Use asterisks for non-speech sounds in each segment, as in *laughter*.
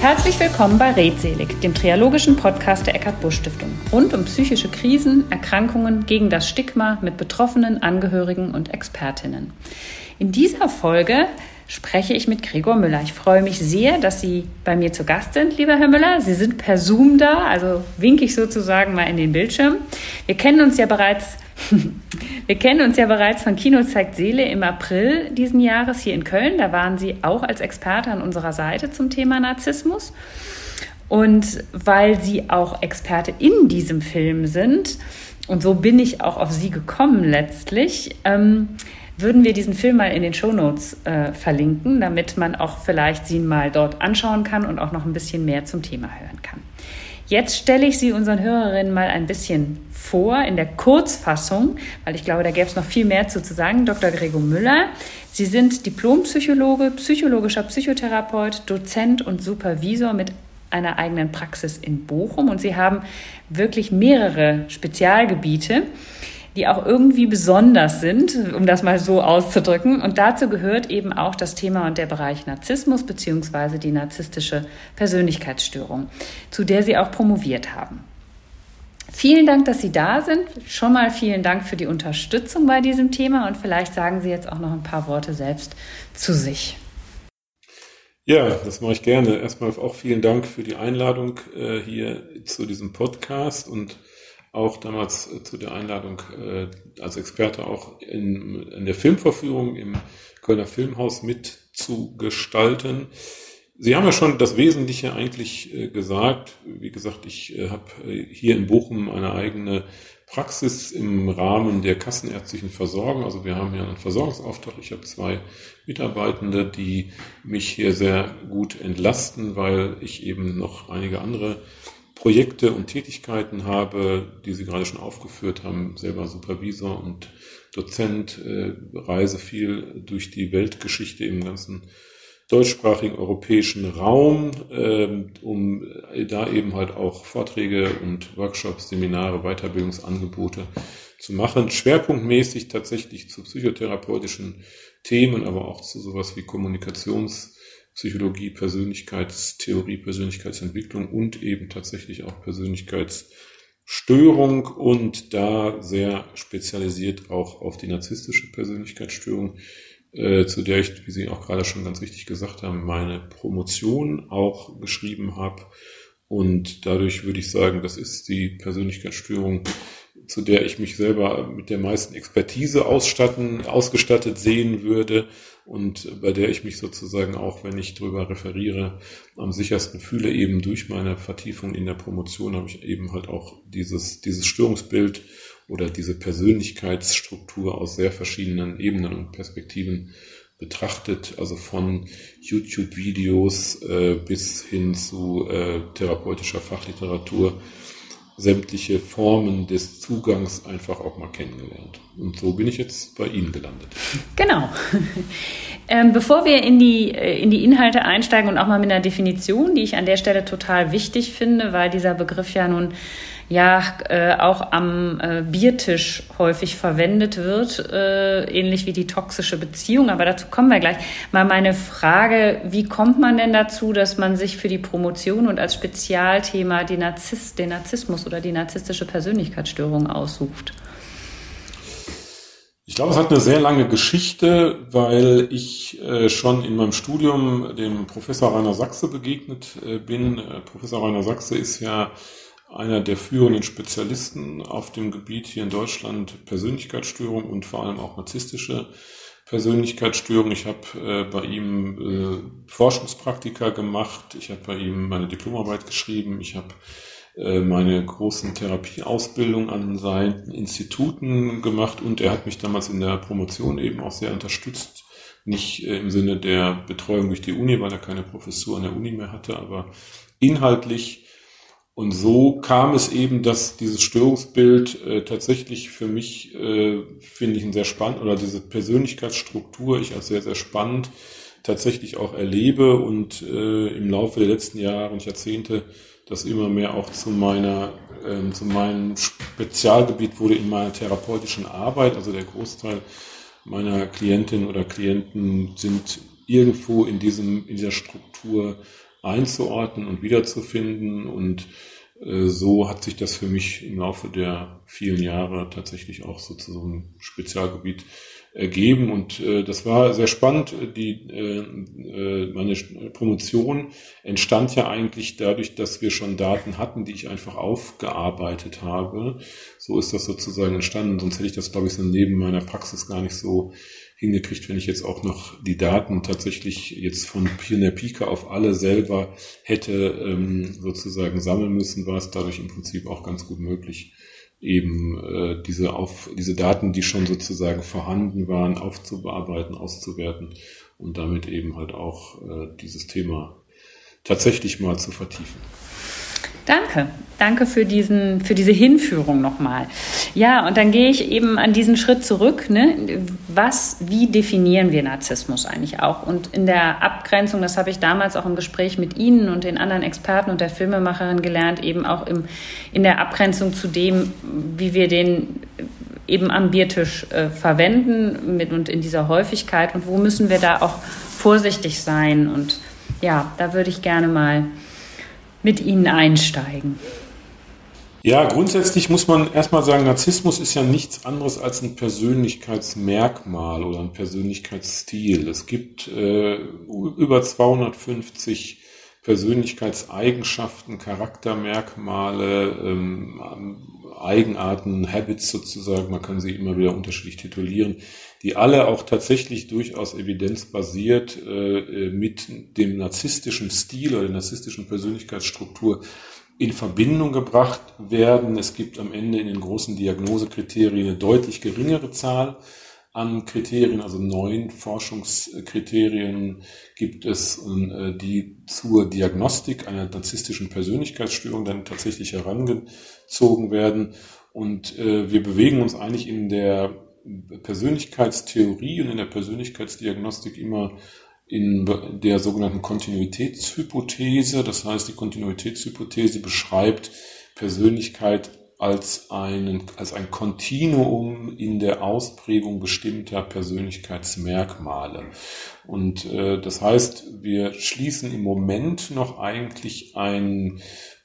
Herzlich willkommen bei Redselig, dem triologischen Podcast der Eckart Busch Stiftung, rund um psychische Krisen, Erkrankungen, gegen das Stigma mit Betroffenen, Angehörigen und Expertinnen. In dieser Folge spreche ich mit Gregor Müller. Ich freue mich sehr, dass Sie bei mir zu Gast sind, lieber Herr Müller. Sie sind per Zoom da, also winke ich sozusagen mal in den Bildschirm. Wir kennen uns ja bereits *laughs* wir kennen uns ja bereits von Kino zeigt Seele im April diesen Jahres hier in Köln. Da waren Sie auch als Experte an unserer Seite zum Thema Narzissmus. Und weil Sie auch Experte in diesem Film sind, und so bin ich auch auf Sie gekommen letztlich, ähm, würden wir diesen Film mal in den Shownotes äh, verlinken, damit man auch vielleicht Sie mal dort anschauen kann und auch noch ein bisschen mehr zum Thema hören kann. Jetzt stelle ich Sie unseren Hörerinnen mal ein bisschen vor in der Kurzfassung, weil ich glaube, da gäbe es noch viel mehr zu, zu sagen. Dr. Gregor Müller. Sie sind Diplompsychologe, psychologischer Psychotherapeut, Dozent und Supervisor mit einer eigenen Praxis in Bochum und Sie haben wirklich mehrere Spezialgebiete die auch irgendwie besonders sind, um das mal so auszudrücken. Und dazu gehört eben auch das Thema und der Bereich Narzissmus beziehungsweise die narzisstische Persönlichkeitsstörung, zu der Sie auch promoviert haben. Vielen Dank, dass Sie da sind. Schon mal vielen Dank für die Unterstützung bei diesem Thema und vielleicht sagen Sie jetzt auch noch ein paar Worte selbst zu sich. Ja, das mache ich gerne. Erstmal auch vielen Dank für die Einladung äh, hier zu diesem Podcast und auch damals äh, zu der Einladung äh, als Experte auch in, in der Filmverführung im Kölner Filmhaus mitzugestalten. Sie haben ja schon das Wesentliche eigentlich äh, gesagt. Wie gesagt, ich äh, habe äh, hier in Bochum eine eigene Praxis im Rahmen der kassenärztlichen Versorgung. Also wir haben ja einen Versorgungsauftrag. Ich habe zwei Mitarbeitende, die mich hier sehr gut entlasten, weil ich eben noch einige andere Projekte und Tätigkeiten habe, die Sie gerade schon aufgeführt haben, selber Supervisor und Dozent, äh, reise viel durch die Weltgeschichte im ganzen deutschsprachigen europäischen Raum, äh, um da eben halt auch Vorträge und Workshops, Seminare, Weiterbildungsangebote zu machen. Schwerpunktmäßig tatsächlich zu psychotherapeutischen Themen, aber auch zu sowas wie Kommunikations- Psychologie, Persönlichkeitstheorie, Persönlichkeitsentwicklung und eben tatsächlich auch Persönlichkeitsstörung und da sehr spezialisiert auch auf die narzisstische Persönlichkeitsstörung, äh, zu der ich, wie Sie auch gerade schon ganz richtig gesagt haben, meine Promotion auch geschrieben habe. Und dadurch würde ich sagen, das ist die Persönlichkeitsstörung, zu der ich mich selber mit der meisten Expertise ausstatten, ausgestattet sehen würde und bei der ich mich sozusagen auch, wenn ich darüber referiere, am sichersten fühle, eben durch meine Vertiefung in der Promotion habe ich eben halt auch dieses, dieses Störungsbild oder diese Persönlichkeitsstruktur aus sehr verschiedenen Ebenen und Perspektiven betrachtet, also von YouTube-Videos äh, bis hin zu äh, therapeutischer Fachliteratur sämtliche Formen des Zugangs einfach auch mal kennengelernt. Und so bin ich jetzt bei Ihnen gelandet. Genau. *laughs* Ähm, bevor wir in die, äh, in die Inhalte einsteigen und auch mal mit einer Definition, die ich an der Stelle total wichtig finde, weil dieser Begriff ja nun ja äh, auch am äh, Biertisch häufig verwendet wird, äh, ähnlich wie die toxische Beziehung. Aber dazu kommen wir gleich. Mal meine Frage, wie kommt man denn dazu, dass man sich für die Promotion und als Spezialthema den, Narzisst, den Narzissmus oder die narzisstische Persönlichkeitsstörung aussucht? Ich glaube, es hat eine sehr lange Geschichte, weil ich äh, schon in meinem Studium dem Professor Rainer Sachse begegnet äh, bin. Äh, Professor Rainer Sachse ist ja einer der führenden Spezialisten auf dem Gebiet hier in Deutschland Persönlichkeitsstörung und vor allem auch narzisstische Persönlichkeitsstörung. Ich habe äh, bei ihm äh, Forschungspraktika gemacht, ich habe bei ihm meine Diplomarbeit geschrieben, ich habe äh, meine großen Therapieausbildung an seinen Instituten gemacht und er hat mich damals in der Promotion eben auch sehr unterstützt. Nicht äh, im Sinne der Betreuung durch die Uni, weil er keine Professur an der Uni mehr hatte, aber inhaltlich und so kam es eben, dass dieses Störungsbild äh, tatsächlich für mich, äh, finde ich, ein sehr spannend, oder diese Persönlichkeitsstruktur ich als sehr, sehr spannend tatsächlich auch erlebe und äh, im Laufe der letzten Jahre und Jahrzehnte das immer mehr auch zu meiner, äh, zu meinem Spezialgebiet wurde in meiner therapeutischen Arbeit. Also der Großteil meiner Klientinnen oder Klienten sind irgendwo in diesem, in dieser Struktur einzuordnen und wiederzufinden. Und äh, so hat sich das für mich im Laufe der vielen Jahre tatsächlich auch so zu so einem Spezialgebiet ergeben und äh, das war sehr spannend. Die äh, äh, meine Promotion entstand ja eigentlich dadurch, dass wir schon Daten hatten, die ich einfach aufgearbeitet habe. So ist das sozusagen entstanden. Sonst hätte ich das, glaube ich, so neben meiner Praxis gar nicht so hingekriegt, wenn ich jetzt auch noch die Daten tatsächlich jetzt von der Pika auf alle selber hätte ähm, sozusagen sammeln müssen, war es dadurch im Prinzip auch ganz gut möglich, eben äh, diese, auf, diese Daten, die schon sozusagen vorhanden waren, aufzubearbeiten, auszuwerten und damit eben halt auch äh, dieses Thema tatsächlich mal zu vertiefen. Danke, danke für diesen, für diese Hinführung nochmal. Ja, und dann gehe ich eben an diesen Schritt zurück. Ne? Was, wie definieren wir Narzissmus eigentlich auch? Und in der Abgrenzung, das habe ich damals auch im Gespräch mit Ihnen und den anderen Experten und der Filmemacherin gelernt, eben auch im, in der Abgrenzung zu dem, wie wir den eben am Biertisch äh, verwenden mit und in dieser Häufigkeit und wo müssen wir da auch vorsichtig sein. Und ja, da würde ich gerne mal mit Ihnen einsteigen? Ja, grundsätzlich muss man erstmal sagen, Narzissmus ist ja nichts anderes als ein Persönlichkeitsmerkmal oder ein Persönlichkeitsstil. Es gibt äh, über 250 Persönlichkeitseigenschaften, Charaktermerkmale, ähm, Eigenarten, Habits sozusagen, man kann sie immer wieder unterschiedlich titulieren, die alle auch tatsächlich durchaus evidenzbasiert äh, mit dem narzisstischen Stil oder der narzisstischen Persönlichkeitsstruktur in Verbindung gebracht werden. Es gibt am Ende in den großen Diagnosekriterien eine deutlich geringere Zahl an Kriterien, also neun Forschungskriterien gibt es, äh, die zur Diagnostik einer narzisstischen Persönlichkeitsstörung dann tatsächlich herangezogen werden. Und äh, wir bewegen uns eigentlich in der Persönlichkeitstheorie und in der Persönlichkeitsdiagnostik immer in der sogenannten Kontinuitätshypothese. Das heißt, die Kontinuitätshypothese beschreibt Persönlichkeit als, einen, als ein Kontinuum in der Ausprägung bestimmter Persönlichkeitsmerkmale. Und äh, das heißt, wir schließen im Moment noch eigentlich ein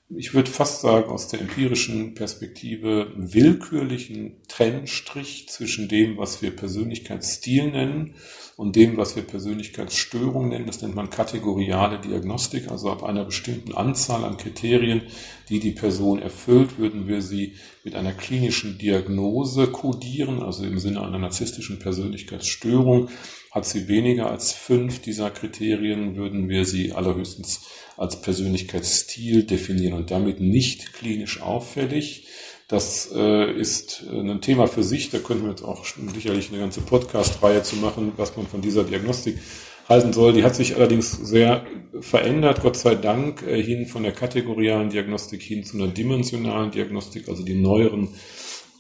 ich würde fast sagen, aus der empirischen Perspektive willkürlichen Trennstrich zwischen dem, was wir Persönlichkeitsstil nennen und dem, was wir Persönlichkeitsstörung nennen. Das nennt man kategoriale Diagnostik. Also ab einer bestimmten Anzahl an Kriterien, die die Person erfüllt, würden wir sie mit einer klinischen Diagnose kodieren, also im Sinne einer narzisstischen Persönlichkeitsstörung. Hat sie weniger als fünf dieser Kriterien, würden wir sie allerhöchstens als Persönlichkeitsstil definieren und damit nicht klinisch auffällig. Das äh, ist äh, ein Thema für sich. Da könnten wir jetzt auch sicherlich eine ganze Podcast-Reihe zu machen, was man von dieser Diagnostik halten soll. Die hat sich allerdings sehr verändert, Gott sei Dank, äh, hin von der kategorialen Diagnostik hin zu einer dimensionalen Diagnostik. Also die neueren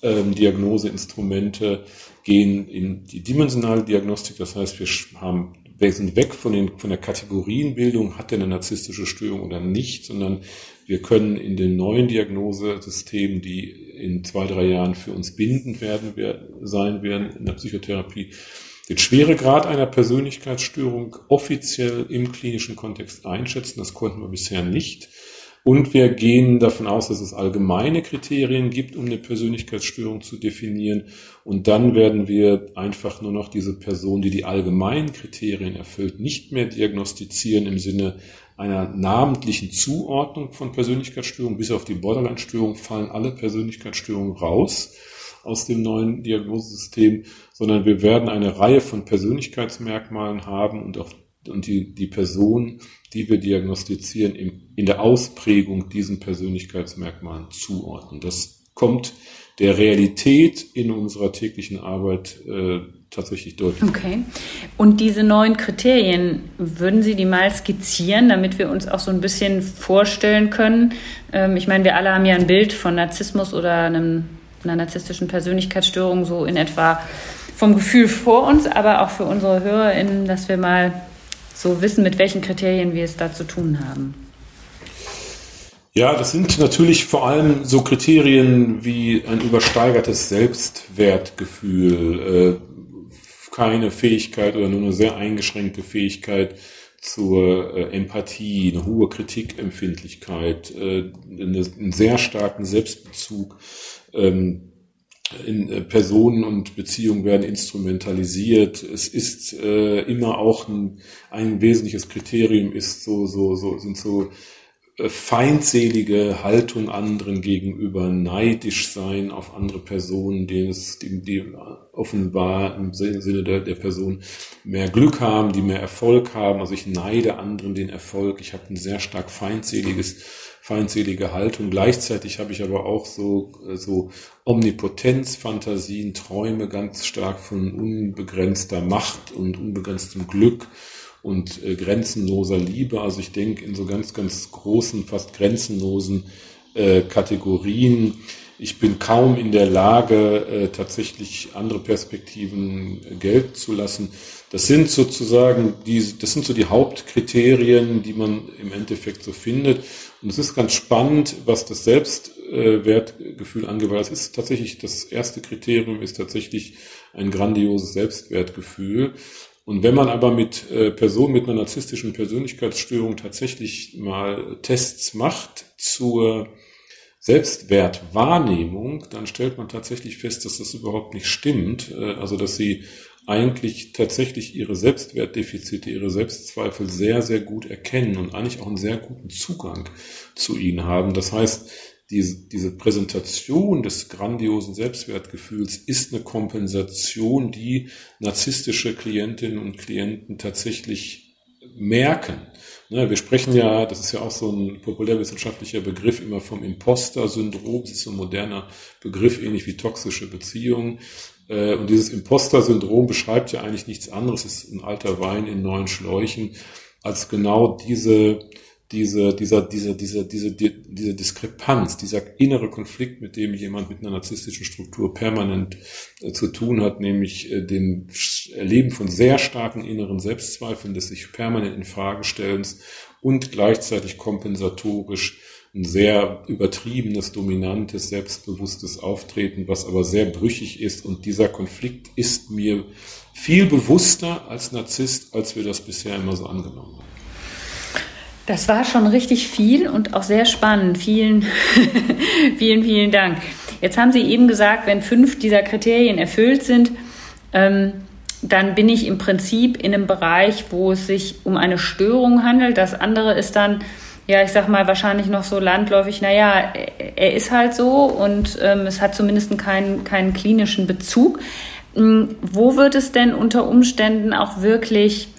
ähm, Diagnoseinstrumente gehen in die dimensionale Diagnostik. Das heißt, wir haben wir sind weg von, den, von der Kategorienbildung, hat er eine narzisstische Störung oder nicht, sondern wir können in den neuen Diagnosesystemen, die in zwei, drei Jahren für uns bindend werden, sein werden in der Psychotherapie, den Schweregrad einer Persönlichkeitsstörung offiziell im klinischen Kontext einschätzen. Das konnten wir bisher nicht. Und wir gehen davon aus, dass es allgemeine Kriterien gibt, um eine Persönlichkeitsstörung zu definieren. Und dann werden wir einfach nur noch diese Person, die die allgemeinen Kriterien erfüllt, nicht mehr diagnostizieren im Sinne einer namentlichen Zuordnung von Persönlichkeitsstörungen. Bis auf die Borderline-Störung fallen alle Persönlichkeitsstörungen raus aus dem neuen Diagnosesystem, sondern wir werden eine Reihe von Persönlichkeitsmerkmalen haben und auf und die, die Person, die wir diagnostizieren, in der Ausprägung diesen Persönlichkeitsmerkmalen zuordnen. Das kommt der Realität in unserer täglichen Arbeit äh, tatsächlich deutlich. Okay. Und diese neuen Kriterien, würden Sie die mal skizzieren, damit wir uns auch so ein bisschen vorstellen können? Ähm, ich meine, wir alle haben ja ein Bild von Narzissmus oder einem, einer narzisstischen Persönlichkeitsstörung so in etwa vom Gefühl vor uns, aber auch für unsere HörerInnen, dass wir mal so wissen, mit welchen Kriterien wir es da zu tun haben. Ja, das sind natürlich vor allem so Kriterien wie ein übersteigertes Selbstwertgefühl, äh, keine Fähigkeit oder nur eine sehr eingeschränkte Fähigkeit zur äh, Empathie, eine hohe Kritikempfindlichkeit, äh, einen sehr starken Selbstbezug. Ähm, in äh, Personen und Beziehungen werden instrumentalisiert. Es ist äh, immer auch ein, ein wesentliches Kriterium ist so so so sind so äh, feindselige Haltung anderen gegenüber, neidisch sein auf andere Personen, denen es, die, die offenbar im Sinne der, der Person mehr Glück haben, die mehr Erfolg haben. Also ich neide anderen den Erfolg. Ich habe ein sehr stark feindseliges, feindselige Haltung. Gleichzeitig habe ich aber auch so, so Omnipotenzfantasien, Träume ganz stark von unbegrenzter Macht und unbegrenztem Glück und äh, grenzenloser Liebe. Also ich denke in so ganz, ganz großen, fast grenzenlosen äh, Kategorien. Ich bin kaum in der Lage, äh, tatsächlich andere Perspektiven äh, gelten zu lassen. Das sind sozusagen die, das sind so die Hauptkriterien, die man im Endeffekt so findet. Und es ist ganz spannend, was das Selbstwertgefühl angeht, weil es ist tatsächlich das erste Kriterium ist tatsächlich ein grandioses Selbstwertgefühl. Und wenn man aber mit äh, Personen mit einer narzisstischen Persönlichkeitsstörung tatsächlich mal Tests macht zur Selbstwertwahrnehmung, dann stellt man tatsächlich fest, dass das überhaupt nicht stimmt. Äh, also dass sie eigentlich tatsächlich ihre Selbstwertdefizite, ihre Selbstzweifel sehr, sehr gut erkennen und eigentlich auch einen sehr guten Zugang zu ihnen haben. Das heißt, diese, diese Präsentation des grandiosen Selbstwertgefühls ist eine Kompensation, die narzisstische Klientinnen und Klienten tatsächlich merken. Ne, wir sprechen ja, das ist ja auch so ein populärwissenschaftlicher Begriff, immer vom Imposter-Syndrom. Das ist so ein moderner Begriff, ähnlich wie toxische Beziehungen. Äh, und dieses Imposter-Syndrom beschreibt ja eigentlich nichts anderes, es ist ein alter Wein in neuen Schläuchen, als genau diese diese, dieser, diese, diese, diese, diese Diskrepanz, dieser innere Konflikt, mit dem jemand mit einer narzisstischen Struktur permanent äh, zu tun hat, nämlich äh, dem Erleben von sehr starken inneren Selbstzweifeln, des sich permanent in Frage stellens und gleichzeitig kompensatorisch ein sehr übertriebenes, dominantes, selbstbewusstes Auftreten, was aber sehr brüchig ist. Und dieser Konflikt ist mir viel bewusster als Narzisst, als wir das bisher immer so angenommen haben. Das war schon richtig viel und auch sehr spannend. Vielen, *laughs* vielen, vielen Dank. Jetzt haben Sie eben gesagt, wenn fünf dieser Kriterien erfüllt sind, ähm, dann bin ich im Prinzip in einem Bereich, wo es sich um eine Störung handelt. Das andere ist dann, ja, ich sag mal, wahrscheinlich noch so landläufig, naja, er ist halt so und ähm, es hat zumindest keinen, keinen klinischen Bezug. Ähm, wo wird es denn unter Umständen auch wirklich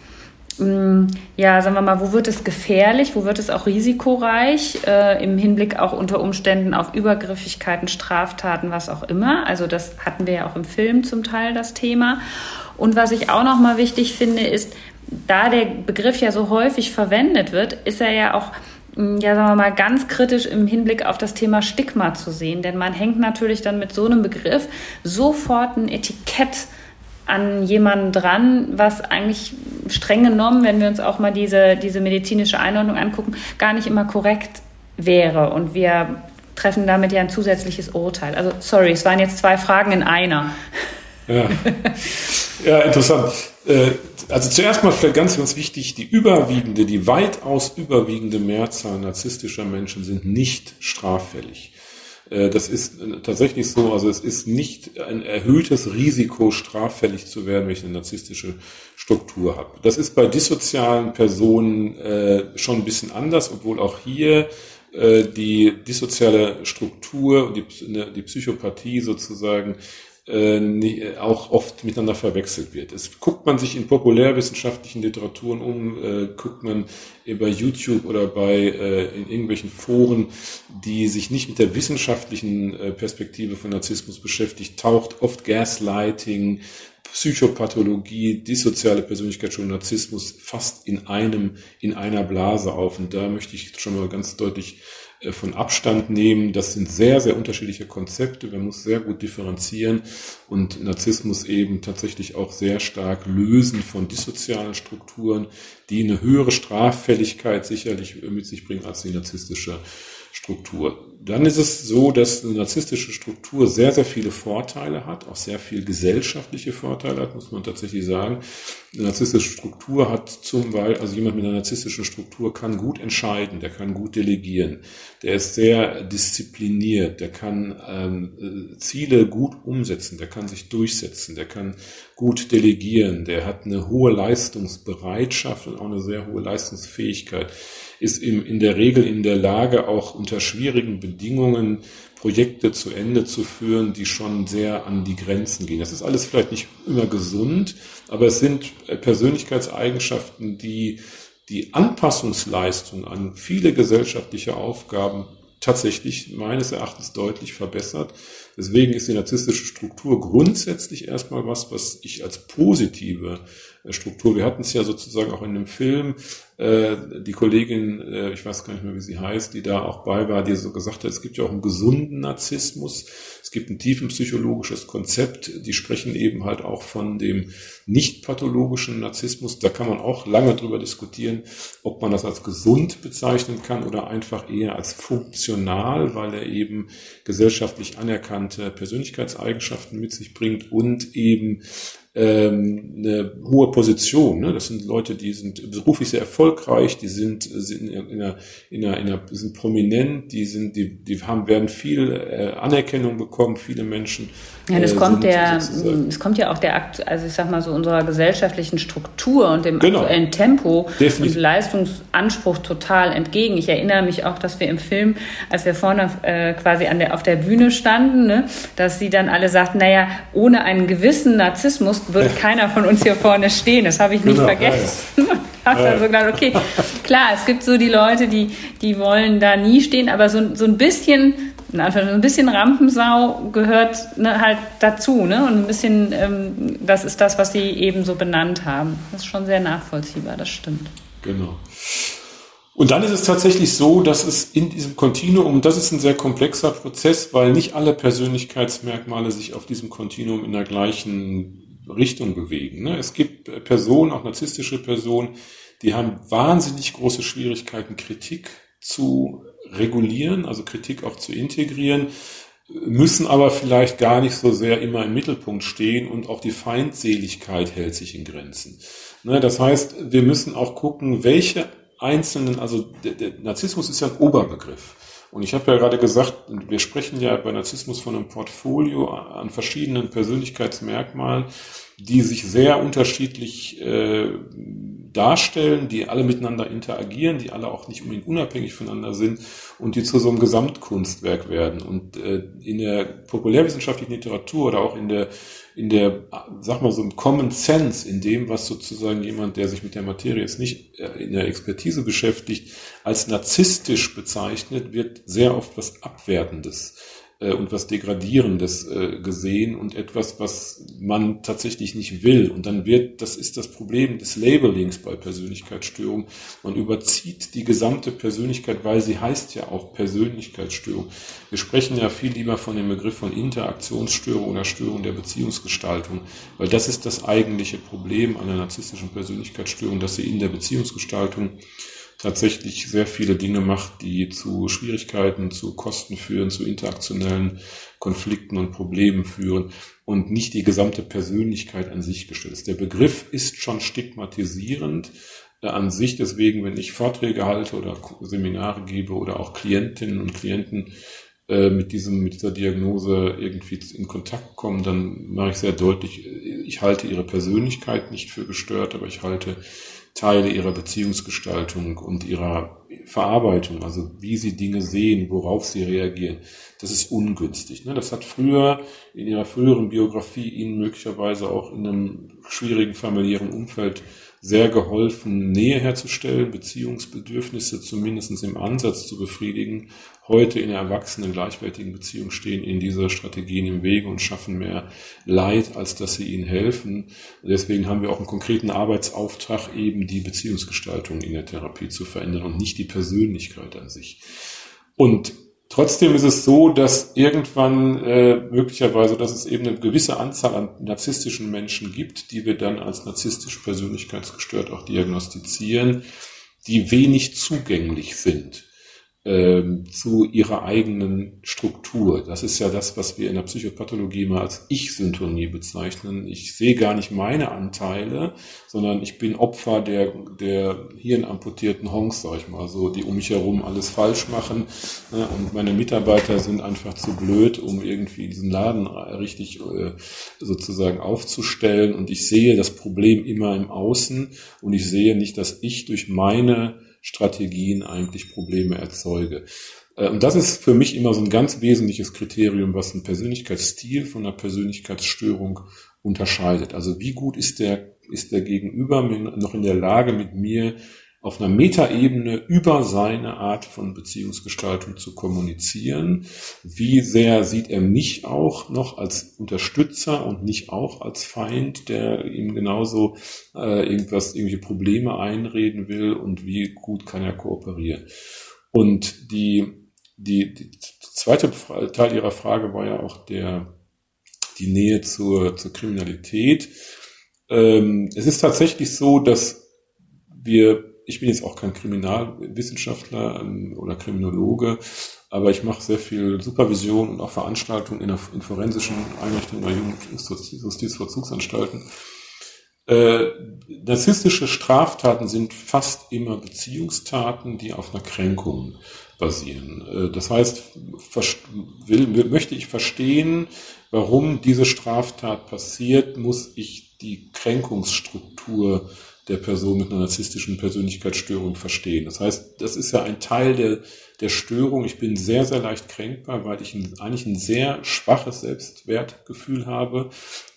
ja, sagen wir mal, wo wird es gefährlich, wo wird es auch risikoreich, äh, im Hinblick auch unter Umständen auf Übergriffigkeiten, Straftaten, was auch immer. Also das hatten wir ja auch im Film zum Teil das Thema. Und was ich auch nochmal wichtig finde, ist, da der Begriff ja so häufig verwendet wird, ist er ja auch mm, ja, sagen wir mal, ganz kritisch im Hinblick auf das Thema Stigma zu sehen. Denn man hängt natürlich dann mit so einem Begriff sofort ein Etikett an jemanden dran, was eigentlich streng genommen, wenn wir uns auch mal diese, diese medizinische Einordnung angucken, gar nicht immer korrekt wäre. Und wir treffen damit ja ein zusätzliches Urteil. Also sorry, es waren jetzt zwei Fragen in einer. Ja, ja interessant. Äh, also zuerst mal vielleicht ganz, ganz wichtig, die überwiegende, die weitaus überwiegende Mehrzahl narzisstischer Menschen sind nicht straffällig. Äh, das ist tatsächlich so, also es ist nicht ein erhöhtes Risiko, straffällig zu werden, wenn ich eine narzisstische Struktur habe. Das ist bei dissozialen Personen äh, schon ein bisschen anders, obwohl auch hier äh, die dissoziale Struktur und die Psychopathie sozusagen äh, auch oft miteinander verwechselt wird. Es guckt man sich in populärwissenschaftlichen Literaturen um, äh, guckt man bei YouTube oder bei äh, in irgendwelchen Foren, die sich nicht mit der wissenschaftlichen äh, Perspektive von Narzissmus beschäftigt, taucht oft Gaslighting, Psychopathologie, dissoziale Persönlichkeitsstörung, Narzissmus fast in einem, in einer Blase auf. Und da möchte ich schon mal ganz deutlich äh, von Abstand nehmen. Das sind sehr, sehr unterschiedliche Konzepte. Man muss sehr gut differenzieren und Narzissmus eben tatsächlich auch sehr stark lösen von dissozialen Strukturen, die eine höhere Straffälligkeit sicherlich mit sich bringen als die narzisstische Struktur. dann ist es so, dass eine narzisstische Struktur sehr, sehr viele Vorteile hat, auch sehr viel gesellschaftliche Vorteile hat, muss man tatsächlich sagen. Eine narzisstische Struktur hat zum Beispiel, also jemand mit einer narzisstischen Struktur kann gut entscheiden, der kann gut delegieren, der ist sehr diszipliniert, der kann ähm, äh, Ziele gut umsetzen, der kann sich durchsetzen, der kann gut delegieren, der hat eine hohe Leistungsbereitschaft und auch eine sehr hohe Leistungsfähigkeit ist im, in der Regel in der Lage, auch unter schwierigen Bedingungen Projekte zu Ende zu führen, die schon sehr an die Grenzen gehen. Das ist alles vielleicht nicht immer gesund, aber es sind äh, Persönlichkeitseigenschaften, die die Anpassungsleistung an viele gesellschaftliche Aufgaben tatsächlich meines Erachtens deutlich verbessert. Deswegen ist die narzisstische Struktur grundsätzlich erstmal was, was ich als positive Struktur, wir hatten es ja sozusagen auch in dem Film, äh, die Kollegin, äh, ich weiß gar nicht mehr, wie sie heißt, die da auch bei war, die so gesagt hat, es gibt ja auch einen gesunden Narzissmus, es gibt ein tiefenpsychologisches Konzept, die sprechen eben halt auch von dem nicht pathologischen Narzissmus. Da kann man auch lange drüber diskutieren, ob man das als gesund bezeichnen kann oder einfach eher als funktional, weil er eben gesellschaftlich anerkannte Persönlichkeitseigenschaften mit sich bringt und eben ähm, eine hohe Position. Ne? Das sind Leute, die sind beruflich sehr erfolgreich, die sind, sind in einer, in einer, in einer sind prominent, die sind, die, die haben werden viel äh, Anerkennung bekommen, viele Menschen. Ja, das äh, kommt der, es kommt ja auch der Akt, also ich sag mal so unserer gesellschaftlichen Struktur und dem genau. aktuellen Tempo Definitiv. und Leistungsanspruch total entgegen. Ich erinnere mich auch, dass wir im Film, als wir vorne äh, quasi an der auf der Bühne standen, ne, dass sie dann alle sagten, naja, ohne einen gewissen Narzissmus würde keiner von uns hier vorne stehen. Das habe ich nicht genau, vergessen. Ja, ja. *laughs* habe dann so gedacht, okay, klar, es gibt so die Leute, die, die wollen da nie stehen, aber so, so ein bisschen, in ein bisschen Rampensau gehört ne, halt dazu, ne? Und ein bisschen, ähm, das ist das, was Sie eben so benannt haben. Das ist schon sehr nachvollziehbar, das stimmt. Genau. Und dann ist es tatsächlich so, dass es in diesem Kontinuum, das ist ein sehr komplexer Prozess, weil nicht alle Persönlichkeitsmerkmale sich auf diesem Kontinuum in der gleichen Richtung bewegen. Ne? Es gibt Personen, auch narzisstische Personen, die haben wahnsinnig große Schwierigkeiten, Kritik zu regulieren, also Kritik auch zu integrieren, müssen aber vielleicht gar nicht so sehr immer im Mittelpunkt stehen und auch die Feindseligkeit hält sich in Grenzen. Ne? Das heißt, wir müssen auch gucken, welche einzelnen, also der, der Narzissmus ist ja ein Oberbegriff. Und ich habe ja gerade gesagt, wir sprechen ja bei Narzissmus von einem Portfolio an verschiedenen Persönlichkeitsmerkmalen, die sich sehr unterschiedlich äh, darstellen, die alle miteinander interagieren, die alle auch nicht unbedingt unabhängig voneinander sind und die zu so einem Gesamtkunstwerk werden. Und äh, in der populärwissenschaftlichen Literatur oder auch in der in der, sag mal so im Common Sense, in dem, was sozusagen jemand, der sich mit der Materie jetzt nicht äh, in der Expertise beschäftigt, als narzisstisch bezeichnet, wird sehr oft was Abwertendes äh, und was Degradierendes äh, gesehen und etwas, was man tatsächlich nicht will. Und dann wird, das ist das Problem des Labelings bei Persönlichkeitsstörung. Man überzieht die gesamte Persönlichkeit, weil sie heißt ja auch Persönlichkeitsstörung. Wir sprechen ja viel lieber von dem Begriff von Interaktionsstörung oder Störung der Beziehungsgestaltung, weil das ist das eigentliche Problem einer narzisstischen Persönlichkeitsstörung, dass sie in der Beziehungsgestaltung tatsächlich sehr viele Dinge macht, die zu Schwierigkeiten, zu Kosten führen, zu interaktionellen Konflikten und Problemen führen und nicht die gesamte Persönlichkeit an sich gestellt ist. Der Begriff ist schon stigmatisierend äh, an sich. Deswegen, wenn ich Vorträge halte oder Seminare gebe oder auch Klientinnen und Klienten äh, mit diesem, mit dieser Diagnose irgendwie in Kontakt kommen, dann mache ich sehr deutlich, äh, ich halte ihre Persönlichkeit nicht für gestört, aber ich halte Teile ihrer Beziehungsgestaltung und ihrer Verarbeitung, also wie sie Dinge sehen, worauf sie reagieren, das ist ungünstig. Ne? Das hat früher in ihrer früheren Biografie ihnen möglicherweise auch in einem schwierigen familiären Umfeld sehr geholfen, Nähe herzustellen, Beziehungsbedürfnisse zumindest im Ansatz zu befriedigen. Heute in der erwachsenen gleichwertigen Beziehung stehen ihnen diese Strategien im Wege und schaffen mehr Leid, als dass sie ihnen helfen. Deswegen haben wir auch einen konkreten Arbeitsauftrag, eben die Beziehungsgestaltung in der Therapie zu verändern und nicht die Persönlichkeit an sich. Und Trotzdem ist es so, dass irgendwann äh, möglicherweise, dass es eben eine gewisse Anzahl an narzisstischen Menschen gibt, die wir dann als narzisstisch persönlichkeitsgestört auch diagnostizieren, die wenig zugänglich sind. Ähm, zu ihrer eigenen Struktur. Das ist ja das, was wir in der Psychopathologie mal als Ich-Syntonie bezeichnen. Ich sehe gar nicht meine Anteile, sondern ich bin Opfer der, der hirnamputierten Honks, sag ich mal, so, die um mich herum alles falsch machen. Ne? Und meine Mitarbeiter sind einfach zu blöd, um irgendwie diesen Laden richtig äh, sozusagen aufzustellen. Und ich sehe das Problem immer im Außen und ich sehe nicht, dass ich durch meine Strategien eigentlich Probleme erzeuge. Äh, und das ist für mich immer so ein ganz wesentliches Kriterium, was einen Persönlichkeitsstil von einer Persönlichkeitsstörung unterscheidet. Also wie gut ist der, ist der Gegenüber noch in der Lage, mit mir auf einer Metaebene über seine Art von Beziehungsgestaltung zu kommunizieren. Wie sehr sieht er mich auch noch als Unterstützer und nicht auch als Feind, der ihm genauso äh, irgendwas, irgendwelche Probleme einreden will und wie gut kann er kooperieren. Und die, die, die zweite Teil Ihrer Frage war ja auch der, die Nähe zur, zur Kriminalität. Ähm, es ist tatsächlich so, dass wir ich bin jetzt auch kein Kriminalwissenschaftler ähm, oder Kriminologe, aber ich mache sehr viel Supervision und auch Veranstaltungen in, der, in forensischen Einrichtungen bei Justizvollzugsanstalten. Äh, narzisstische Straftaten sind fast immer Beziehungstaten, die auf einer Kränkung basieren. Äh, das heißt, will, möchte ich verstehen, warum diese Straftat passiert, muss ich die Kränkungsstruktur der Person mit einer narzisstischen Persönlichkeitsstörung verstehen. Das heißt, das ist ja ein Teil der, der Störung. Ich bin sehr, sehr leicht kränkbar, weil ich ein, eigentlich ein sehr schwaches Selbstwertgefühl habe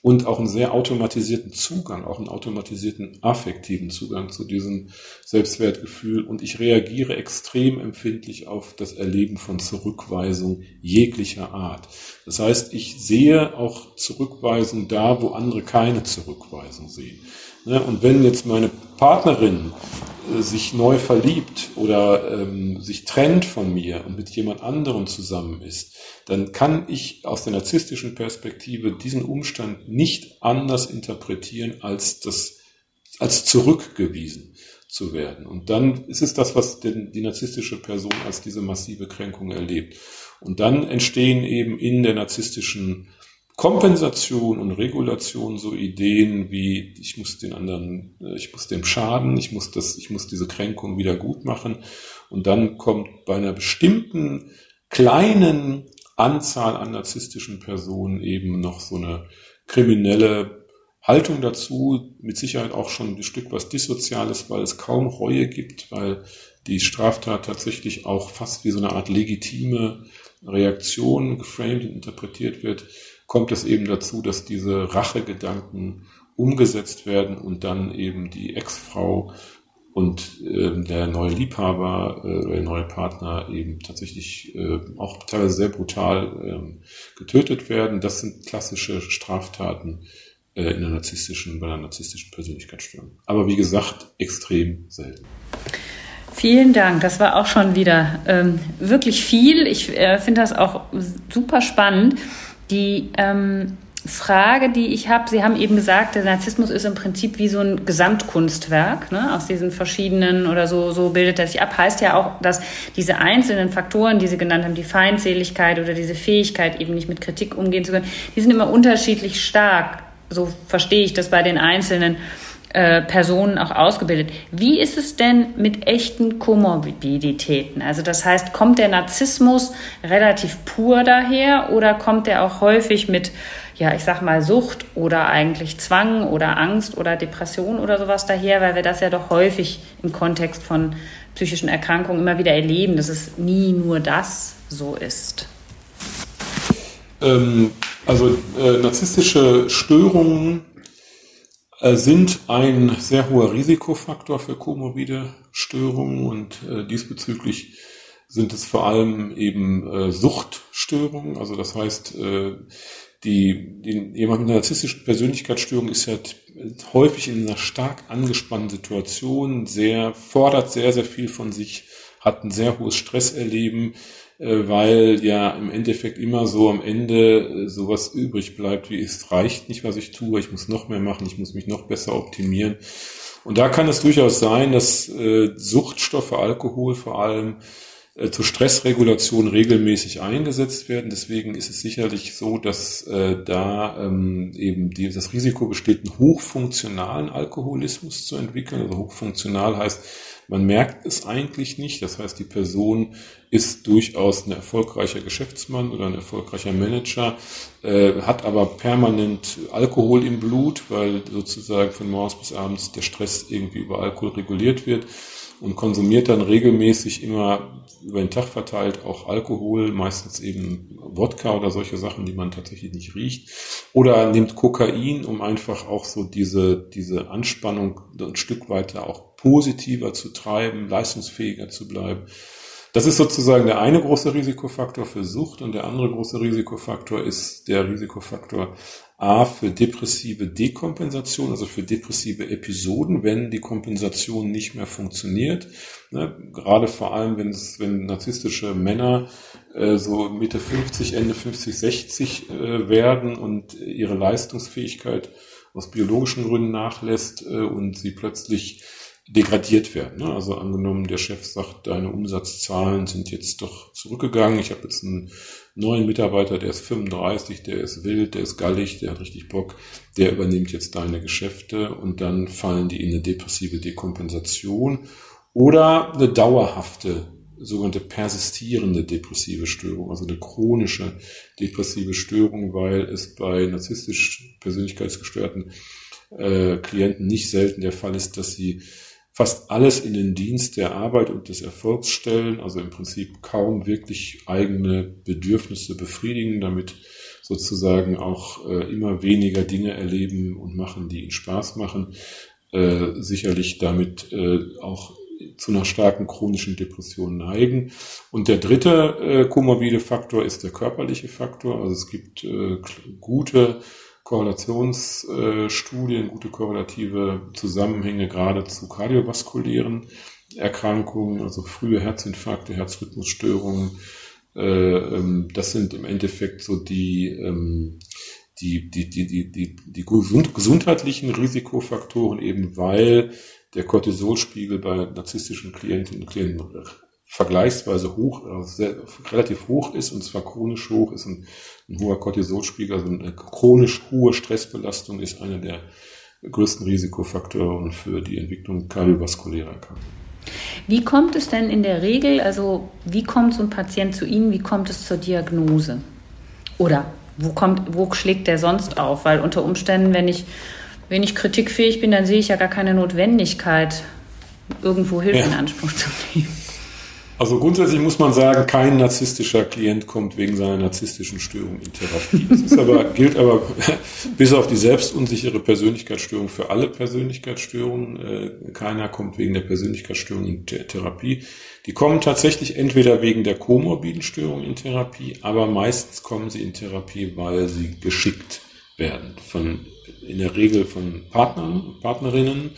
und auch einen sehr automatisierten Zugang, auch einen automatisierten affektiven Zugang zu diesem Selbstwertgefühl. Und ich reagiere extrem empfindlich auf das Erleben von Zurückweisung jeglicher Art. Das heißt, ich sehe auch Zurückweisung da, wo andere keine Zurückweisung sehen. Ne? Und wenn jetzt meine Partnerin äh, sich neu verliebt oder ähm, sich trennt von mir und mit jemand anderem zusammen ist, dann kann ich aus der narzisstischen Perspektive diesen Umstand nicht anders interpretieren als das als zurückgewiesen zu werden. Und dann ist es das, was denn die narzisstische Person als diese massive Kränkung erlebt. Und dann entstehen eben in der narzisstischen Kompensation und Regulation so Ideen wie ich muss den anderen, äh, ich muss dem schaden, ich muss das, ich muss diese Kränkung wieder gut machen. Und dann kommt bei einer bestimmten kleinen Anzahl an narzisstischen Personen eben noch so eine kriminelle Haltung dazu, mit Sicherheit auch schon ein Stück was Dissoziales, weil es kaum Reue gibt, weil die Straftat tatsächlich auch fast wie so eine Art legitime Reaktion geframed und interpretiert wird kommt es eben dazu, dass diese Rachegedanken umgesetzt werden und dann eben die Ex-Frau und äh, der neue Liebhaber äh, oder der neue Partner eben tatsächlich äh, auch teilweise sehr brutal äh, getötet werden. Das sind klassische Straftaten äh, in der narzisstischen, bei einer narzisstischen Persönlichkeitsstörung. Aber wie gesagt, extrem selten. Vielen Dank. Das war auch schon wieder ähm, wirklich viel. Ich äh, finde das auch super spannend. Die ähm, Frage, die ich habe, Sie haben eben gesagt, der Narzissmus ist im Prinzip wie so ein Gesamtkunstwerk, ne? aus diesen verschiedenen oder so, so bildet er sich ab. Heißt ja auch, dass diese einzelnen Faktoren, die Sie genannt haben, die Feindseligkeit oder diese Fähigkeit, eben nicht mit Kritik umgehen zu können, die sind immer unterschiedlich stark. So verstehe ich das bei den einzelnen äh, Personen auch ausgebildet. Wie ist es denn mit echten Komorbiditäten? Also das heißt, kommt der Narzissmus relativ pur daher oder kommt er auch häufig mit, ja, ich sag mal, Sucht oder eigentlich Zwang oder Angst oder Depression oder sowas daher, weil wir das ja doch häufig im Kontext von psychischen Erkrankungen immer wieder erleben, dass es nie nur das so ist. Ähm, also äh, narzisstische Störungen sind ein sehr hoher Risikofaktor für komorbide Störungen und äh, diesbezüglich sind es vor allem eben äh, Suchtstörungen. Also das heißt, äh, die, die, jemand mit einer narzisstischen Persönlichkeitsstörung ist ja häufig in einer stark angespannten Situation, sehr, fordert sehr, sehr viel von sich, hat ein sehr hohes Stresserleben, äh, weil ja im Endeffekt immer so am Ende äh, sowas übrig bleibt, wie es reicht nicht, was ich tue, ich muss noch mehr machen, ich muss mich noch besser optimieren. Und da kann es durchaus sein, dass äh, Suchtstoffe, Alkohol vor allem, äh, zur Stressregulation regelmäßig eingesetzt werden. Deswegen ist es sicherlich so, dass äh, da ähm, eben die, das Risiko besteht, einen hochfunktionalen Alkoholismus zu entwickeln. Also hochfunktional heißt, man merkt es eigentlich nicht. Das heißt, die Person ist durchaus ein erfolgreicher Geschäftsmann oder ein erfolgreicher Manager, äh, hat aber permanent Alkohol im Blut, weil sozusagen von morgens bis abends der Stress irgendwie über Alkohol reguliert wird und konsumiert dann regelmäßig immer über den Tag verteilt auch Alkohol, meistens eben Wodka oder solche Sachen, die man tatsächlich nicht riecht. Oder nimmt Kokain, um einfach auch so diese, diese Anspannung ein Stück weiter auch positiver zu treiben, leistungsfähiger zu bleiben. Das ist sozusagen der eine große Risikofaktor für Sucht und der andere große Risikofaktor ist der Risikofaktor A für depressive Dekompensation, also für depressive Episoden, wenn die Kompensation nicht mehr funktioniert. Ne, gerade vor allem, wenn es, wenn narzisstische Männer äh, so Mitte 50, Ende 50, 60 äh, werden und ihre Leistungsfähigkeit aus biologischen Gründen nachlässt äh, und sie plötzlich degradiert werden. Ne? Also angenommen, der Chef sagt, deine Umsatzzahlen sind jetzt doch zurückgegangen. Ich habe jetzt einen neuen Mitarbeiter, der ist 35, der ist wild, der ist gallig, der hat richtig Bock. Der übernimmt jetzt deine Geschäfte und dann fallen die in eine depressive Dekompensation oder eine dauerhafte sogenannte persistierende depressive Störung, also eine chronische depressive Störung, weil es bei narzisstisch persönlichkeitsgestörten äh, Klienten nicht selten der Fall ist, dass sie fast alles in den Dienst der Arbeit und des Erfolgs stellen, also im Prinzip kaum wirklich eigene Bedürfnisse befriedigen, damit sozusagen auch äh, immer weniger Dinge erleben und machen, die ihnen Spaß machen, äh, sicherlich damit äh, auch zu einer starken chronischen Depression neigen. Und der dritte äh, komorbide Faktor ist der körperliche Faktor. Also es gibt äh, gute Korrelationsstudien, gute korrelative Zusammenhänge gerade zu kardiovaskulären Erkrankungen, also frühe Herzinfarkte, Herzrhythmusstörungen. Äh, ähm, das sind im Endeffekt so die, ähm, die, die, die, die, die, die gesundheitlichen Risikofaktoren, eben weil der Cortisolspiegel bei narzisstischen Klientinnen und Klienten vergleichsweise hoch, also sehr, relativ hoch ist und zwar chronisch hoch ist ein, ein hoher Cortisolspiegel, also eine chronisch hohe Stressbelastung ist einer der größten Risikofaktoren für die Entwicklung kardiovaskulärer Erkrankungen. Wie kommt es denn in der Regel, also wie kommt so ein Patient zu Ihnen, wie kommt es zur Diagnose? Oder wo, kommt, wo schlägt der sonst auf? Weil unter Umständen, wenn ich wenig kritikfähig bin, dann sehe ich ja gar keine Notwendigkeit, irgendwo Hilfe ja. in Anspruch zu nehmen. Also grundsätzlich muss man sagen, kein narzisstischer Klient kommt wegen seiner narzisstischen Störung in Therapie. Das ist aber, *laughs* gilt aber *laughs* bis auf die selbstunsichere Persönlichkeitsstörung für alle Persönlichkeitsstörungen. Äh, keiner kommt wegen der Persönlichkeitsstörung in Therapie. Die kommen tatsächlich entweder wegen der komorbiden Störung in Therapie, aber meistens kommen sie in Therapie, weil sie geschickt werden von, in der Regel von Partnern, Partnerinnen,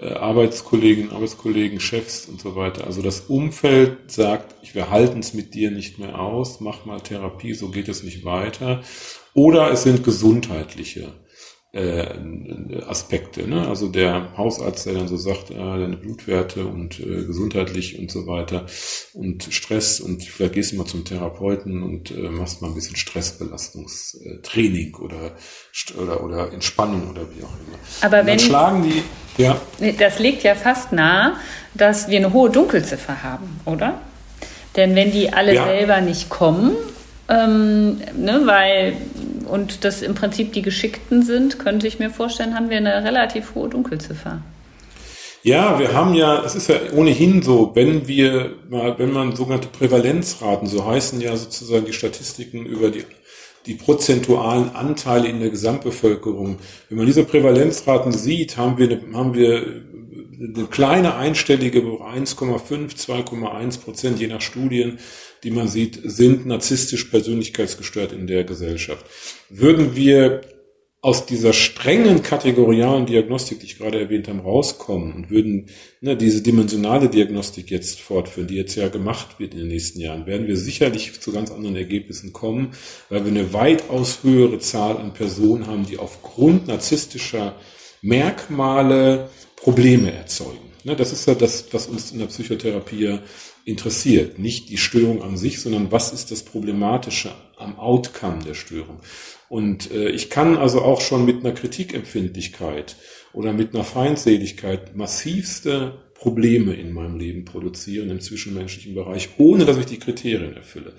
äh, Arbeitskolleginnen, Arbeitskollegen, Chefs und so weiter. Also das Umfeld sagt, wir halten es mit dir nicht mehr aus, mach mal Therapie, so geht es nicht weiter. Oder es sind gesundheitliche äh, Aspekte. Ne? Also der Hausarzt, der dann so sagt, äh, deine Blutwerte und äh, gesundheitlich und so weiter und Stress und vielleicht gehst du mal zum Therapeuten und äh, machst mal ein bisschen Stressbelastungstraining oder, oder, oder Entspannung oder wie auch immer. Aber wenn, dann schlagen die, ja. Das liegt ja fast nahe, dass wir eine hohe Dunkelziffer haben, oder? Denn wenn die alle ja. selber nicht kommen, ähm, ne, weil und das im Prinzip die Geschickten sind, könnte ich mir vorstellen, haben wir eine relativ hohe Dunkelziffer. Ja, wir haben ja, es ist ja ohnehin so, wenn wir mal, wenn man sogenannte Prävalenzraten, so heißen ja sozusagen die Statistiken über die, die prozentualen Anteile in der Gesamtbevölkerung. Wenn man diese Prävalenzraten sieht, haben wir, haben wir eine kleine einstellige 1,5, 2,1 Prozent, je nach Studien, die man sieht, sind narzisstisch persönlichkeitsgestört in der Gesellschaft. Würden wir aus dieser strengen kategorialen Diagnostik, die ich gerade erwähnt habe, rauskommen und würden ne, diese dimensionale Diagnostik jetzt fortführen, die jetzt ja gemacht wird in den nächsten Jahren, werden wir sicherlich zu ganz anderen Ergebnissen kommen, weil wir eine weitaus höhere Zahl an Personen haben, die aufgrund narzisstischer Merkmale Probleme erzeugen. Ne, das ist ja das, was uns in der Psychotherapie interessiert. Nicht die Störung an sich, sondern was ist das Problematische am Outcome der Störung. Und äh, ich kann also auch schon mit einer Kritikempfindlichkeit oder mit einer Feindseligkeit massivste Probleme in meinem Leben produzieren im zwischenmenschlichen Bereich, ohne dass ich die Kriterien erfülle.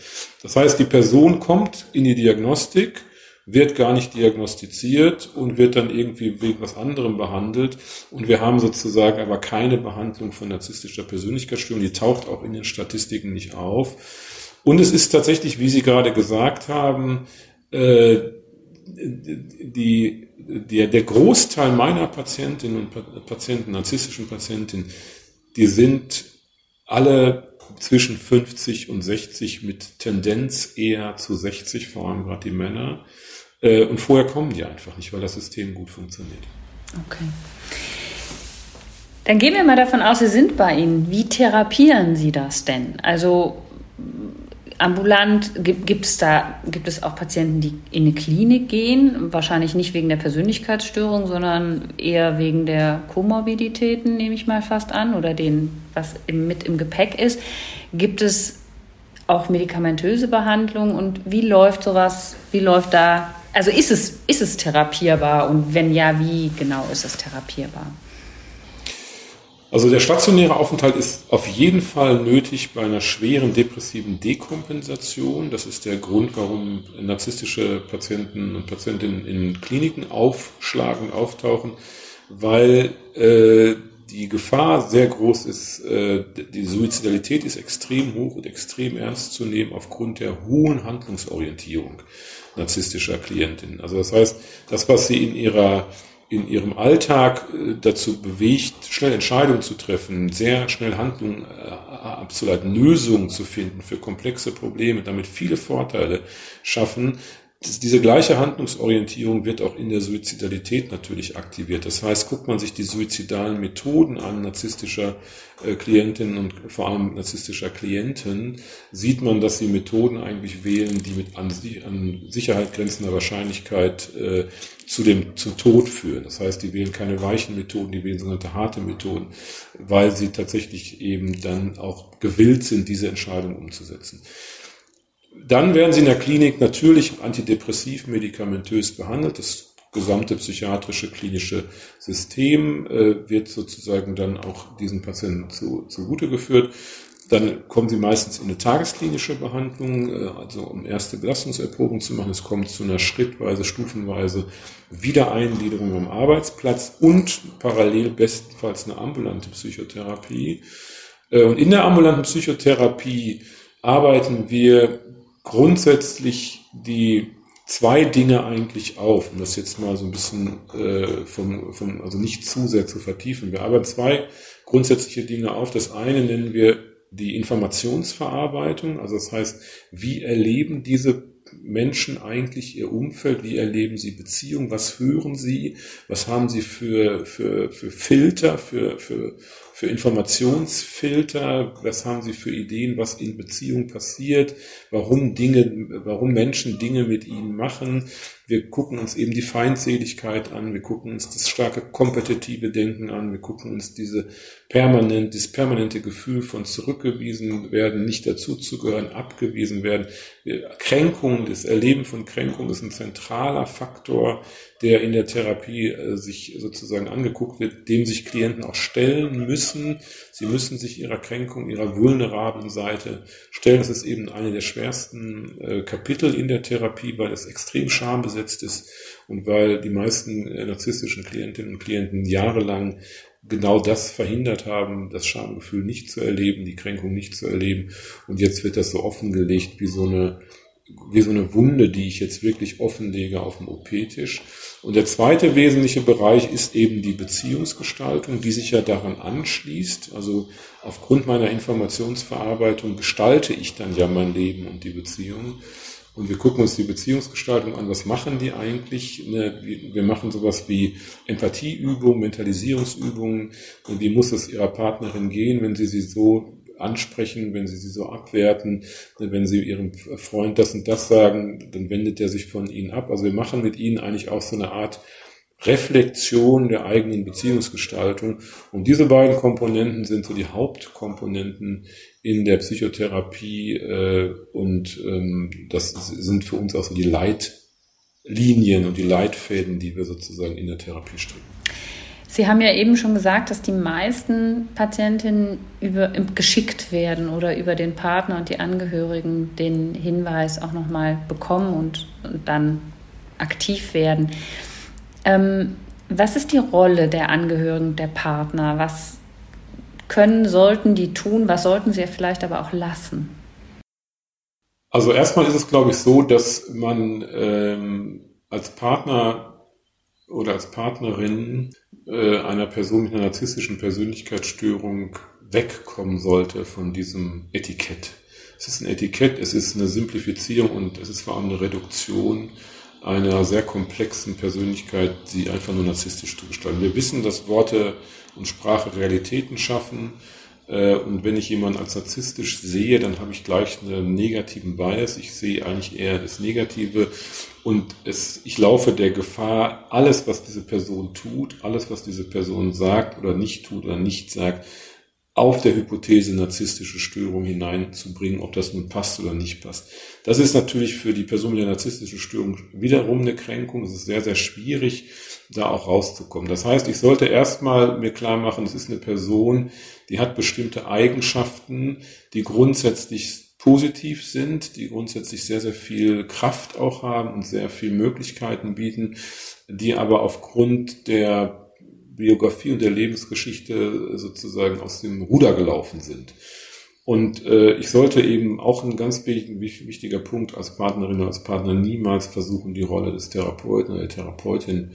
Das heißt, die Person kommt in die Diagnostik, wird gar nicht diagnostiziert und wird dann irgendwie wegen was anderem behandelt. Und wir haben sozusagen aber keine Behandlung von narzisstischer Persönlichkeitsstörung. Die taucht auch in den Statistiken nicht auf. Und es ist tatsächlich, wie Sie gerade gesagt haben, äh, die, der, der Großteil meiner Patientinnen und Patienten, narzisstischen Patientinnen, die sind alle zwischen 50 und 60 mit Tendenz eher zu 60, vor allem gerade die Männer. Äh, und vorher kommen die einfach nicht, weil das System gut funktioniert. Okay. Dann gehen wir mal davon aus, Sie sind bei Ihnen. Wie therapieren Sie das denn? Also ambulant gibt, es da gibt es auch Patienten, die in eine Klinik gehen, wahrscheinlich nicht wegen der Persönlichkeitsstörung, sondern eher wegen der Komorbiditäten, nehme ich mal fast an, oder den, was mit im Gepäck ist. Gibt es auch medikamentöse Behandlung und wie läuft sowas? Wie läuft da also ist es, ist es therapierbar und wenn ja, wie genau ist es therapierbar? Also der stationäre Aufenthalt ist auf jeden Fall nötig bei einer schweren depressiven Dekompensation. Das ist der Grund, warum narzisstische Patienten und Patientinnen in Kliniken aufschlagen, auftauchen, weil äh, die Gefahr sehr groß ist, äh, die Suizidalität ist extrem hoch und extrem ernst zu nehmen aufgrund der hohen Handlungsorientierung narzisstischer Klientin. Also das heißt, das, was sie in ihrer in ihrem Alltag äh, dazu bewegt, schnell Entscheidungen zu treffen, sehr schnell Handlungen äh, abzuleiten, Lösungen zu finden für komplexe Probleme, damit viele Vorteile schaffen, diese gleiche Handlungsorientierung wird auch in der Suizidalität natürlich aktiviert. Das heißt, guckt man sich die suizidalen Methoden an narzisstischer äh, Klientinnen und vor allem narzisstischer Klienten, sieht man, dass sie Methoden eigentlich wählen, die mit an, an Sicherheit grenzender Wahrscheinlichkeit äh, zu dem zum Tod führen. Das heißt, die wählen keine weichen Methoden, die wählen sogenannte harte Methoden, weil sie tatsächlich eben dann auch gewillt sind, diese Entscheidung umzusetzen. Dann werden sie in der Klinik natürlich antidepressiv medikamentös behandelt. Das gesamte psychiatrische klinische System äh, wird sozusagen dann auch diesen Patienten zu, zugute geführt. Dann kommen sie meistens in eine tagesklinische Behandlung, äh, also um erste Belastungserprobung zu machen. Es kommt zu einer schrittweise, stufenweise Wiedereingliederung am Arbeitsplatz und parallel bestenfalls eine ambulante Psychotherapie. Äh, und in der ambulanten Psychotherapie arbeiten wir grundsätzlich die zwei Dinge eigentlich auf, um das jetzt mal so ein bisschen äh, vom, vom, also nicht zu sehr zu vertiefen. Wir arbeiten zwei grundsätzliche Dinge auf. Das eine nennen wir die Informationsverarbeitung, also das heißt, wie erleben diese Menschen eigentlich ihr Umfeld, wie erleben sie Beziehungen, was hören sie, was haben sie für, für, für Filter, für, für für Informationsfilter? Was haben Sie für Ideen, was in Beziehung passiert? Warum Dinge, warum Menschen Dinge mit ihnen machen? Wir gucken uns eben die Feindseligkeit an. Wir gucken uns das starke kompetitive Denken an. Wir gucken uns diese permanent, dieses permanente Gefühl von zurückgewiesen werden, nicht dazuzugehören, abgewiesen werden. Kränkung, das Erleben von Kränkung ist ein zentraler Faktor der in der Therapie äh, sich sozusagen angeguckt wird, dem sich Klienten auch stellen müssen. Sie müssen sich ihrer Kränkung, ihrer vulnerablen Seite stellen. Das ist eben eine der schwersten äh, Kapitel in der Therapie, weil es extrem schambesetzt ist und weil die meisten äh, narzisstischen Klientinnen und Klienten jahrelang genau das verhindert haben, das Schamgefühl nicht zu erleben, die Kränkung nicht zu erleben. Und jetzt wird das so offengelegt wie so eine wie so eine Wunde, die ich jetzt wirklich offenlege auf dem OP-Tisch. Und der zweite wesentliche Bereich ist eben die Beziehungsgestaltung, die sich ja daran anschließt. Also aufgrund meiner Informationsverarbeitung gestalte ich dann ja mein Leben und die Beziehung. Und wir gucken uns die Beziehungsgestaltung an. Was machen die eigentlich? Ne, wir machen sowas wie Empathieübungen, Mentalisierungsübungen. Wie muss es ihrer Partnerin gehen, wenn sie sie so ansprechen, wenn sie sie so abwerten, wenn sie ihrem Freund das und das sagen, dann wendet er sich von ihnen ab. Also wir machen mit ihnen eigentlich auch so eine Art Reflexion der eigenen Beziehungsgestaltung. Und diese beiden Komponenten sind so die Hauptkomponenten in der Psychotherapie äh, und ähm, das sind für uns auch so die Leitlinien und die Leitfäden, die wir sozusagen in der Therapie streben. Sie haben ja eben schon gesagt, dass die meisten Patientinnen über, geschickt werden oder über den Partner und die Angehörigen den Hinweis auch nochmal bekommen und, und dann aktiv werden. Ähm, was ist die Rolle der Angehörigen, der Partner? Was können, sollten die tun? Was sollten sie vielleicht aber auch lassen? Also erstmal ist es, glaube ich, so, dass man ähm, als Partner oder als Partnerin äh, einer Person mit einer narzisstischen Persönlichkeitsstörung wegkommen sollte von diesem Etikett. Es ist ein Etikett, es ist eine Simplifizierung und es ist vor allem eine Reduktion einer sehr komplexen Persönlichkeit, die einfach nur narzisstisch zu gestalten. Wir wissen, dass Worte und Sprache Realitäten schaffen. Äh, und wenn ich jemanden als narzisstisch sehe, dann habe ich gleich einen negativen Bias. Ich sehe eigentlich eher das Negative. Und es, ich laufe der Gefahr, alles, was diese Person tut, alles, was diese Person sagt oder nicht tut oder nicht sagt, auf der Hypothese narzisstische Störung hineinzubringen, ob das nun passt oder nicht passt. Das ist natürlich für die Person mit der narzisstischen Störung wiederum eine Kränkung. Es ist sehr, sehr schwierig, da auch rauszukommen. Das heißt, ich sollte erstmal mir klar machen, es ist eine Person, die hat bestimmte Eigenschaften, die grundsätzlich positiv sind, die grundsätzlich sehr, sehr viel Kraft auch haben und sehr viel Möglichkeiten bieten, die aber aufgrund der Biografie und der Lebensgeschichte sozusagen aus dem Ruder gelaufen sind. Und äh, ich sollte eben auch ein ganz wichtiger Punkt als Partnerin oder als Partner niemals versuchen, die Rolle des Therapeuten oder der Therapeutin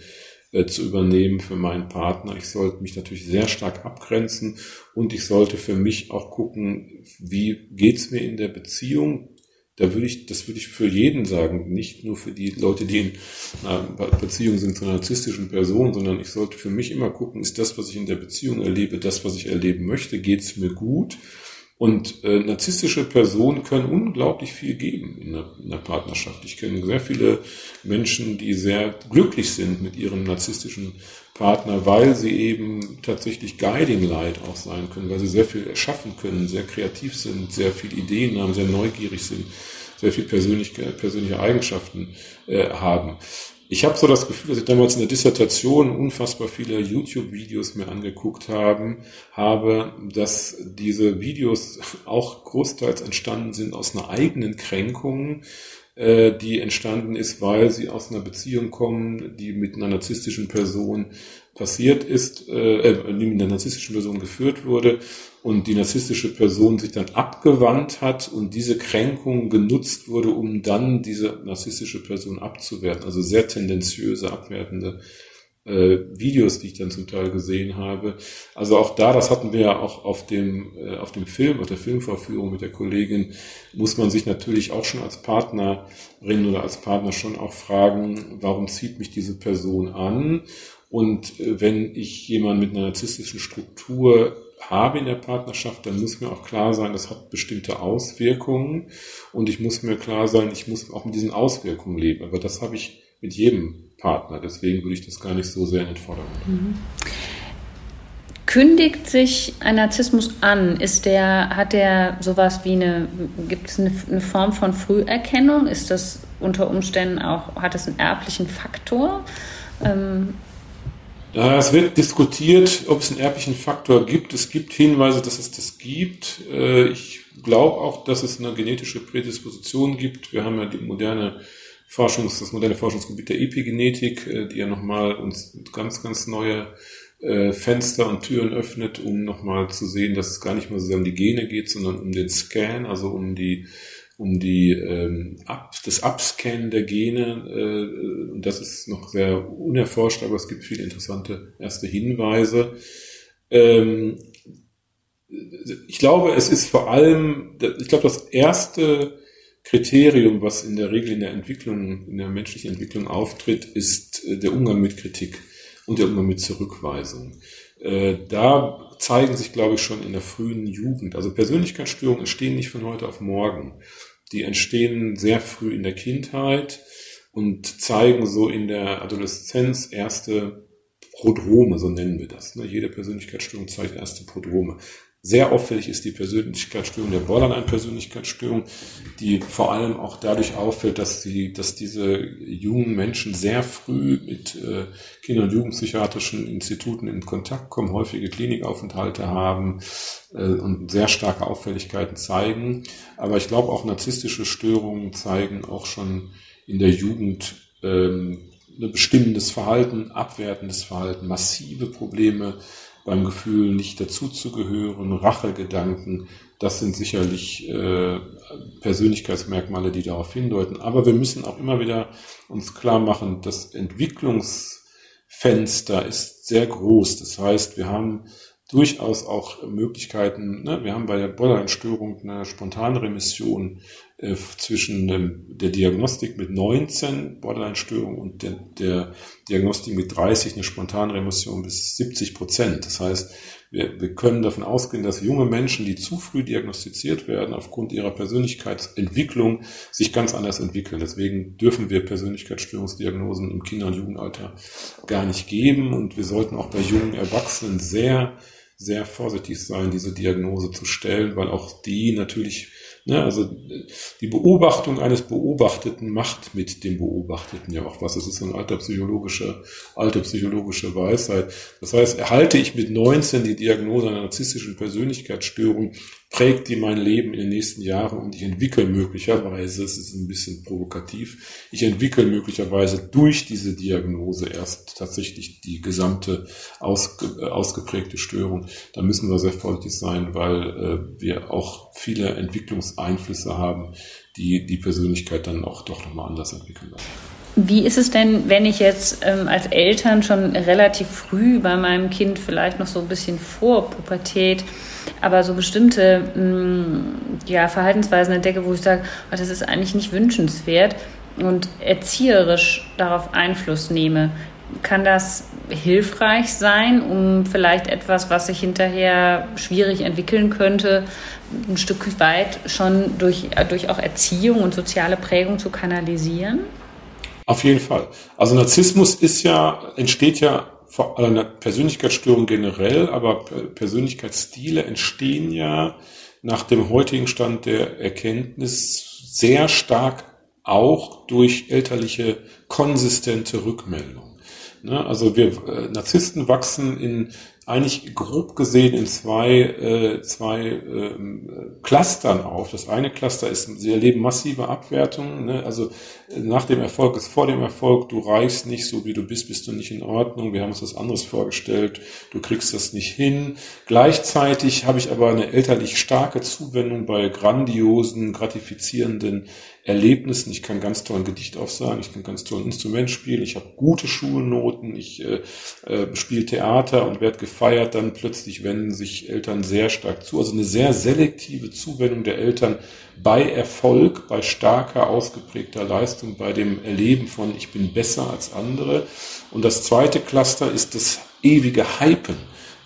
äh, zu übernehmen für meinen Partner. Ich sollte mich natürlich sehr stark abgrenzen und ich sollte für mich auch gucken, wie geht's mir in der Beziehung? Da würde ich, das würde ich für jeden sagen, nicht nur für die Leute, die in einer Beziehung sind zu einer narzisstischen Person, sondern ich sollte für mich immer gucken, ist das, was ich in der Beziehung erlebe, das, was ich erleben möchte, geht es mir gut? Und äh, narzisstische Personen können unglaublich viel geben in einer, in einer, Partnerschaft. Ich kenne sehr viele Menschen, die sehr glücklich sind mit ihrem narzisstischen Partner, weil sie eben tatsächlich Guiding Light auch sein können, weil sie sehr viel erschaffen können, sehr kreativ sind, sehr viel Ideen haben, sehr neugierig sind, sehr viel persönliche, persönliche Eigenschaften äh, haben. Ich habe so das Gefühl, dass ich damals in der Dissertation unfassbar viele YouTube-Videos mir angeguckt haben, habe, dass diese Videos *laughs* auch großteils entstanden sind aus einer eigenen Kränkung, äh, die entstanden ist, weil sie aus einer Beziehung kommen, die mit einer narzisstischen Person passiert ist, äh, äh die mit einer narzisstischen Person geführt wurde und die narzisstische Person sich dann abgewandt hat und diese Kränkung genutzt wurde, um dann diese narzisstische Person abzuwerten. Also sehr tendenziöse, abwertende äh, Videos, die ich dann zum Teil gesehen habe. Also auch da, das hatten wir ja auch auf dem, äh, auf dem Film, auf der Filmvorführung mit der Kollegin, muss man sich natürlich auch schon als Partnerin oder als Partner schon auch fragen, warum zieht mich diese Person an? Und äh, wenn ich jemanden mit einer narzisstischen Struktur habe in der Partnerschaft, dann muss mir auch klar sein, das hat bestimmte Auswirkungen und ich muss mir klar sein, ich muss auch mit diesen Auswirkungen leben. Aber das habe ich mit jedem Partner. Deswegen würde ich das gar nicht so sehr in den Vordergrund. Mhm. Kündigt sich ein Narzissmus an? Ist der, hat der sowas wie eine, gibt es eine, eine Form von Früherkennung? Ist das unter Umständen auch, hat es einen erblichen Faktor? Ähm, es wird diskutiert, ob es einen erblichen Faktor gibt. Es gibt Hinweise, dass es das gibt. Äh, ich glaube auch, dass es eine genetische Prädisposition gibt. Wir haben ja die moderne Forschungs, das moderne Forschungsgebiet der Epigenetik, äh, die ja nochmal uns ganz, ganz neue äh, Fenster und Türen öffnet, um nochmal zu sehen, dass es gar nicht mehr so sehr um die Gene geht, sondern um den Scan, also um die um die ähm, Ab, das Abscannen der Gene. Äh, das ist noch sehr unerforscht, aber es gibt viele interessante erste Hinweise. Ähm, ich glaube, es ist vor allem, ich glaube, das erste Kriterium, was in der Regel in der Entwicklung, in der menschlichen Entwicklung auftritt, ist äh, der Umgang mit Kritik und der Umgang mit Zurückweisung. Äh, da zeigen sich, glaube ich, schon in der frühen Jugend. Also Persönlichkeitsstörungen entstehen nicht von heute auf morgen. Die entstehen sehr früh in der Kindheit und zeigen so in der Adoleszenz erste Prodrome, so nennen wir das. Ne? Jede Persönlichkeitsstörung zeigt erste Prodrome. Sehr auffällig ist die Persönlichkeitsstörung der Borderline-Persönlichkeitsstörung, die vor allem auch dadurch auffällt, dass, die, dass diese jungen Menschen sehr früh mit äh, Kinder- und Jugendpsychiatrischen Instituten in Kontakt kommen, häufige Klinikaufenthalte haben äh, und sehr starke Auffälligkeiten zeigen. Aber ich glaube auch narzisstische Störungen zeigen auch schon in der Jugend ähm, ein bestimmendes Verhalten, abwertendes Verhalten, massive Probleme beim Gefühl, nicht dazuzugehören, Rachegedanken, das sind sicherlich äh, Persönlichkeitsmerkmale, die darauf hindeuten. Aber wir müssen auch immer wieder uns klar machen, das Entwicklungsfenster ist sehr groß. Das heißt, wir haben durchaus auch Möglichkeiten. Ne? Wir haben bei der Borderline-Störung eine spontane Remission äh, zwischen ähm, der Diagnostik mit 19 Borderline-Störung und der, der, Diagnostik mit 30 eine spontane Remission bis 70 Prozent. Das heißt, wir, wir können davon ausgehen, dass junge Menschen, die zu früh diagnostiziert werden, aufgrund ihrer Persönlichkeitsentwicklung sich ganz anders entwickeln. Deswegen dürfen wir Persönlichkeitsstörungsdiagnosen im Kinder- und Jugendalter gar nicht geben und wir sollten auch bei jungen Erwachsenen sehr sehr vorsichtig sein, diese Diagnose zu stellen, weil auch die natürlich, ne, also die Beobachtung eines Beobachteten macht mit dem Beobachteten ja auch was. Das ist so eine alte psychologische, alte psychologische Weisheit. Das heißt, erhalte ich mit 19 die Diagnose einer narzisstischen Persönlichkeitsstörung, prägt die mein Leben in den nächsten Jahren und ich entwickle möglicherweise, es ist ein bisschen provokativ, ich entwickle möglicherweise durch diese Diagnose erst tatsächlich die gesamte ausge, äh, ausgeprägte Störung. Da müssen wir sehr vorsichtig sein, weil äh, wir auch viele Entwicklungseinflüsse haben, die die Persönlichkeit dann auch doch nochmal anders entwickeln lassen. Wie ist es denn, wenn ich jetzt ähm, als Eltern schon relativ früh bei meinem Kind vielleicht noch so ein bisschen vor Pubertät aber so bestimmte mh, mm, ja, Verhaltensweisen entdecke, wo ich sage, oh, das ist eigentlich nicht wünschenswert und erzieherisch darauf Einfluss nehme, kann das hilfreich sein, um vielleicht etwas, was sich hinterher schwierig entwickeln könnte, ein Stück weit schon durch, durch auch Erziehung und soziale Prägung zu kanalisieren? Auf jeden Fall. Also Narzissmus ist ja, entsteht ja vor einer Persönlichkeitsstörung generell, aber Persönlichkeitsstile entstehen ja nach dem heutigen Stand der Erkenntnis sehr stark auch durch elterliche konsistente Rückmeldung. Ne? Also wir äh, Narzissten wachsen in eigentlich grob gesehen in zwei, äh, zwei äh, Clustern auf. Das eine Cluster ist, sie erleben massive Abwertungen. Ne? Also äh, nach dem Erfolg ist vor dem Erfolg, du reichst nicht so wie du bist, bist du nicht in Ordnung. Wir haben uns was anderes vorgestellt, du kriegst das nicht hin. Gleichzeitig habe ich aber eine elterlich starke Zuwendung bei grandiosen, gratifizierenden Erlebnissen. Ich kann ganz toll ein Gedicht aufsagen, ich kann ganz toll ein Instrument spielen, ich habe gute Schulnoten, ich äh, äh, spiele Theater und werde gefeiert. Dann plötzlich wenden sich Eltern sehr stark zu. Also eine sehr selektive Zuwendung der Eltern bei Erfolg, bei starker, ausgeprägter Leistung, bei dem Erleben von ich bin besser als andere. Und das zweite Cluster ist das ewige Hypen.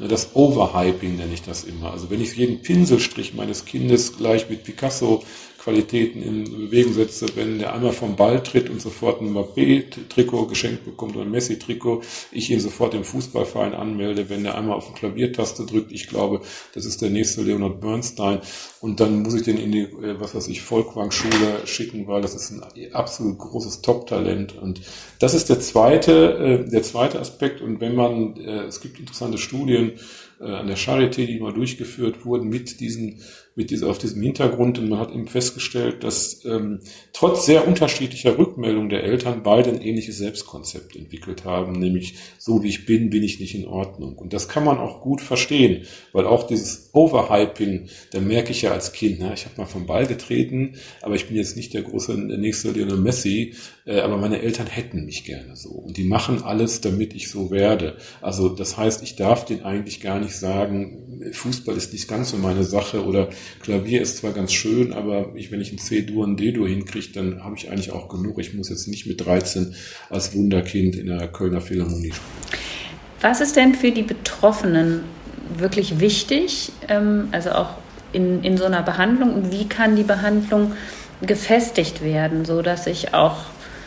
Das Overhyping nenne ich das immer. Also wenn ich jeden Pinselstrich meines Kindes gleich mit Picasso Qualitäten in Bewegung setze, wenn der einmal vom Ball tritt und sofort ein Mbappé-Trikot geschenkt bekommt oder ein Messi-Trikot, ich ihn sofort im Fußballverein anmelde, wenn der einmal auf die Klaviertaste drückt, ich glaube, das ist der nächste Leonard Bernstein. Und dann muss ich den in die, äh, was weiß ich, Volkwang-Schule schicken, weil das ist ein absolut großes Top-Talent. Und das ist der zweite, äh, der zweite Aspekt. Und wenn man, äh, es gibt interessante Studien, an der Charité, die mal durchgeführt wurden mit diesen mit dieser, auf diesem Hintergrund und man hat eben festgestellt, dass ähm, trotz sehr unterschiedlicher Rückmeldungen der Eltern beide ein ähnliches Selbstkonzept entwickelt haben, nämlich so wie ich bin, bin ich nicht in Ordnung. Und das kann man auch gut verstehen, weil auch dieses Overhyping, da merke ich ja als Kind, na, ich habe mal vom Ball getreten, aber ich bin jetzt nicht der große, der nächste Lionel Messi, äh, aber meine Eltern hätten mich gerne so. Und die machen alles, damit ich so werde. Also das heißt, ich darf denen eigentlich gar nicht sagen, Fußball ist nicht ganz so meine Sache oder Klavier ist zwar ganz schön, aber ich, wenn ich ein C-Dur und D-Dur hinkriege, dann habe ich eigentlich auch genug. Ich muss jetzt nicht mit 13 als Wunderkind in der Kölner Philharmonie spielen. Was ist denn für die Betroffenen wirklich wichtig, ähm, also auch in, in so einer Behandlung und wie kann die Behandlung gefestigt werden, so dass ich auch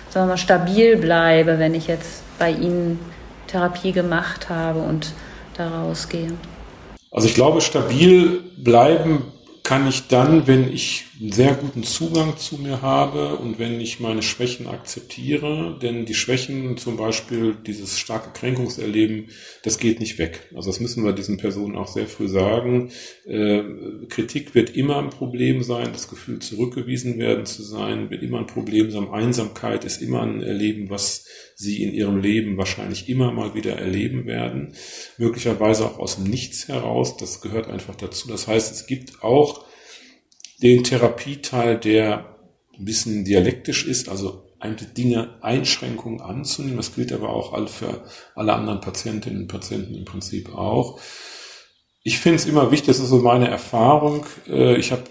sagen wir mal, stabil bleibe, wenn ich jetzt bei Ihnen Therapie gemacht habe und da rausgehe? Also ich glaube, stabil bleiben kann ich dann, wenn ich einen sehr guten Zugang zu mir habe und wenn ich meine Schwächen akzeptiere, denn die Schwächen, zum Beispiel dieses starke Kränkungserleben, das geht nicht weg. Also das müssen wir diesen Personen auch sehr früh sagen. Äh, Kritik wird immer ein Problem sein, das Gefühl zurückgewiesen werden zu sein, wird immer ein Problem sein. Einsamkeit ist immer ein Erleben, was sie in ihrem Leben wahrscheinlich immer mal wieder erleben werden. Möglicherweise auch aus dem Nichts heraus. Das gehört einfach dazu. Das heißt, es gibt auch den Therapieteil, der ein bisschen dialektisch ist, also Dinge, Einschränkungen anzunehmen. Das gilt aber auch für alle anderen Patientinnen und Patienten im Prinzip auch. Ich finde es immer wichtig, das ist so meine Erfahrung. Äh, ich habe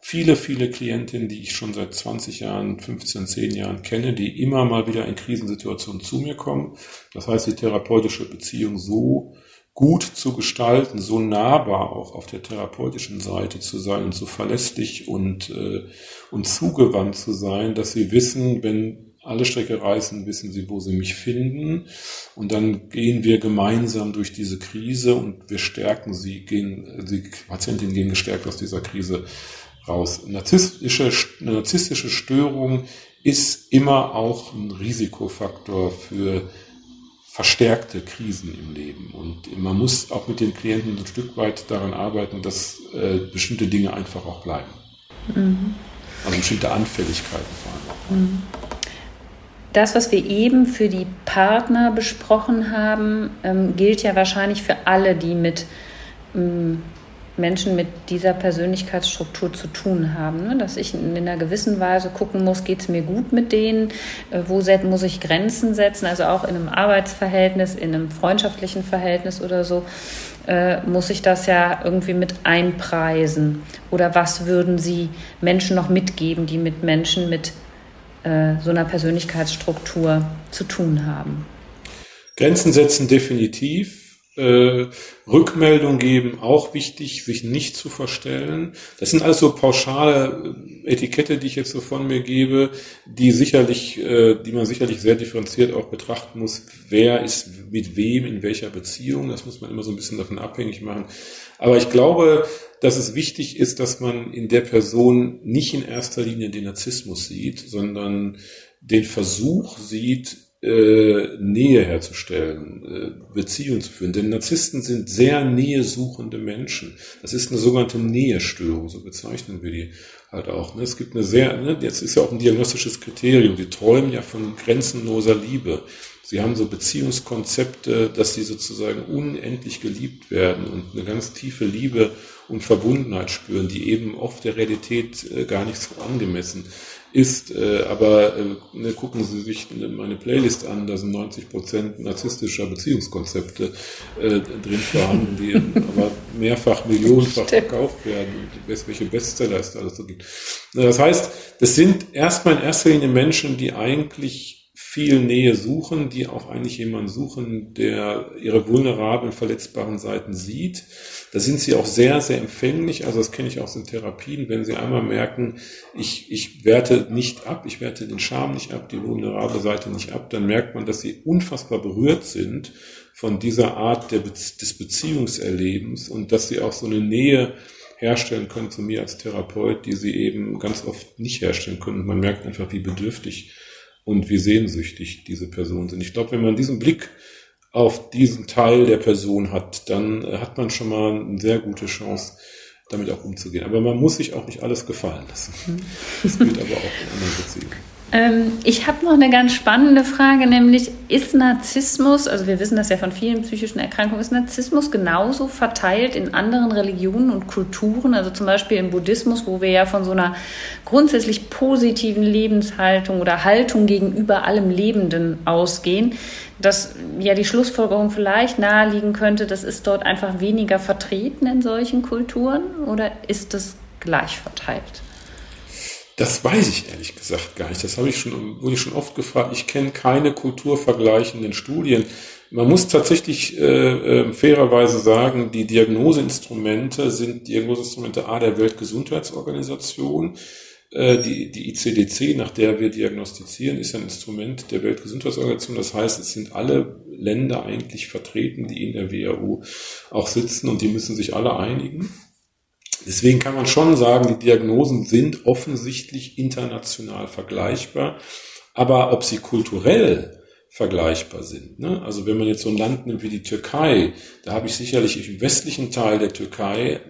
viele, viele Klientinnen, die ich schon seit 20 Jahren, 15, 10 Jahren kenne, die immer mal wieder in Krisensituationen zu mir kommen. Das heißt, die therapeutische Beziehung so gut zu gestalten, so nahbar auch auf der therapeutischen Seite zu sein und so verlässlich und, äh, und zugewandt zu sein, dass sie wissen, wenn alle Strecke reißen, wissen sie, wo sie mich finden. Und dann gehen wir gemeinsam durch diese Krise und wir stärken sie, gehen, die Patientinnen gehen gestärkt aus dieser Krise raus. Narzisstische, narzisstische Störung ist immer auch ein Risikofaktor für verstärkte Krisen im Leben. Und man muss auch mit den Klienten ein Stück weit daran arbeiten, dass äh, bestimmte Dinge einfach auch bleiben. Mhm. Also bestimmte Anfälligkeiten vor allem. Mhm. Das, was wir eben für die Partner besprochen haben, ähm, gilt ja wahrscheinlich für alle, die mit ähm, Menschen mit dieser Persönlichkeitsstruktur zu tun haben. Ne? Dass ich in einer gewissen Weise gucken muss, geht es mir gut mit denen, äh, wo muss ich Grenzen setzen, also auch in einem Arbeitsverhältnis, in einem freundschaftlichen Verhältnis oder so, äh, muss ich das ja irgendwie mit einpreisen. Oder was würden Sie Menschen noch mitgeben, die mit Menschen mit äh, so einer Persönlichkeitsstruktur zu tun haben? Grenzen setzen definitiv äh, Rückmeldung geben, auch wichtig, sich nicht zu verstellen. Das sind also pauschale äh, Etikette, die ich jetzt so von mir gebe, die sicherlich, äh, die man sicherlich sehr differenziert auch betrachten muss. Wer ist mit wem in welcher Beziehung? Das muss man immer so ein bisschen davon abhängig machen. Aber ich glaube, dass es wichtig ist, dass man in der Person nicht in erster Linie den Narzissmus sieht, sondern den Versuch sieht, äh, Nähe herzustellen, äh, Beziehungen zu führen. Denn Narzissten sind sehr nähesuchende Menschen. Das ist eine sogenannte Nähestörung, so bezeichnen wir die halt auch. Ne? Es gibt eine sehr, ne, jetzt ist ja auch ein diagnostisches Kriterium, die träumen ja von grenzenloser Liebe. Sie haben so Beziehungskonzepte, dass sie sozusagen unendlich geliebt werden und eine ganz tiefe Liebe und Verbundenheit spüren, die eben oft der Realität äh, gar nicht so angemessen ist. Äh, aber äh, ne, gucken Sie sich meine Playlist an, da sind 90 Prozent narzisstischer Beziehungskonzepte äh, drin vorhanden, die *laughs* aber mehrfach, millionenfach verkauft werden und welche Bestseller es da alles so gibt. Das heißt, das sind erstmal in erster Linie Menschen, die eigentlich viel Nähe suchen, die auch eigentlich jemanden suchen, der ihre vulnerablen, verletzbaren Seiten sieht. Da sind sie auch sehr, sehr empfänglich. Also das kenne ich aus den Therapien. Wenn sie einmal merken, ich, ich werte nicht ab, ich werte den Charme nicht ab, die vulnerable Seite nicht ab, dann merkt man, dass sie unfassbar berührt sind von dieser Art Be des Beziehungserlebens und dass sie auch so eine Nähe herstellen können zu mir als Therapeut, die sie eben ganz oft nicht herstellen können. Man merkt einfach, wie bedürftig und wie sehnsüchtig diese Personen sind. Ich glaube, wenn man diesen Blick auf diesen Teil der Person hat, dann äh, hat man schon mal eine sehr gute Chance, damit auch umzugehen. Aber man muss sich auch nicht alles gefallen lassen. Mhm. Das gilt aber auch in anderen Beziehungen. Ähm, ich habe noch eine ganz spannende Frage, nämlich ist Narzissmus, also wir wissen das ja von vielen psychischen Erkrankungen, ist Narzissmus genauso verteilt in anderen Religionen und Kulturen, also zum Beispiel im Buddhismus, wo wir ja von so einer grundsätzlich positiven Lebenshaltung oder Haltung gegenüber allem Lebenden ausgehen, dass ja die Schlussfolgerung vielleicht naheliegen könnte, das ist dort einfach weniger vertreten in solchen Kulturen oder ist das gleich verteilt? Das weiß ich ehrlich gesagt gar nicht. Das habe ich schon, wurde ich schon oft gefragt. Ich kenne keine kulturvergleichenden Studien. Man muss tatsächlich äh, äh, fairerweise sagen, die Diagnoseinstrumente sind Diagnoseinstrumente A der Weltgesundheitsorganisation. Äh, die, die ICDC, nach der wir diagnostizieren, ist ein Instrument der Weltgesundheitsorganisation. Das heißt, es sind alle Länder eigentlich vertreten, die in der WHO auch sitzen und die müssen sich alle einigen. Deswegen kann man schon sagen, die Diagnosen sind offensichtlich international vergleichbar. Aber ob sie kulturell vergleichbar sind. Ne? Also wenn man jetzt so ein Land nimmt wie die Türkei, da habe ich sicherlich im westlichen Teil der Türkei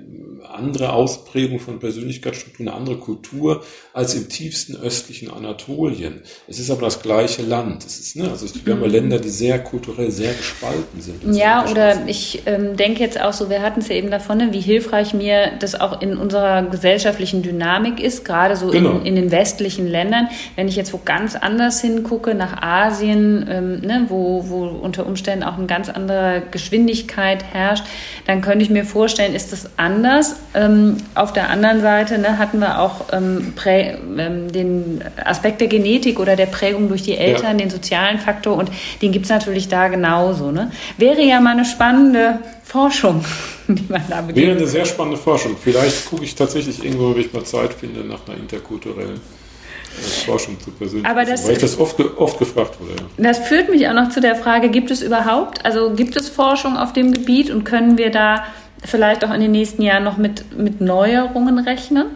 andere Ausprägung von Persönlichkeitsstruktur, eine andere Kultur als im tiefsten östlichen Anatolien. Es ist aber das gleiche Land. Es ist, ne, also wir haben ja Länder, die sehr kulturell sehr gespalten sind. Ja, oder ich ähm, denke jetzt auch so, wir hatten es ja eben davon, ne, wie hilfreich mir das auch in unserer gesellschaftlichen Dynamik ist, gerade so genau. in, in, den westlichen Ländern. Wenn ich jetzt wo ganz anders hingucke, nach Asien, ähm, ne, wo, wo unter Umständen auch eine ganz andere Geschwindigkeit herrscht, dann könnte ich mir vorstellen, ist das anders ähm, auf der anderen Seite ne, hatten wir auch ähm, ähm, den Aspekt der Genetik oder der Prägung durch die Eltern, ja. den sozialen Faktor und den gibt es natürlich da genauso. Ne? Wäre ja mal eine spannende Forschung, *laughs* die man da beginnt. Wäre eine sehr spannende Forschung. Vielleicht gucke ich tatsächlich irgendwo, wenn ich mal Zeit finde, nach einer interkulturellen äh, Forschung zu persönlich. Aber das, weil ich das oft, oft gefragt wurde. Ja. Das führt mich auch noch zu der Frage, gibt es überhaupt, also gibt es Forschung auf dem Gebiet und können wir da vielleicht auch in den nächsten Jahren noch mit, mit Neuerungen rechnen?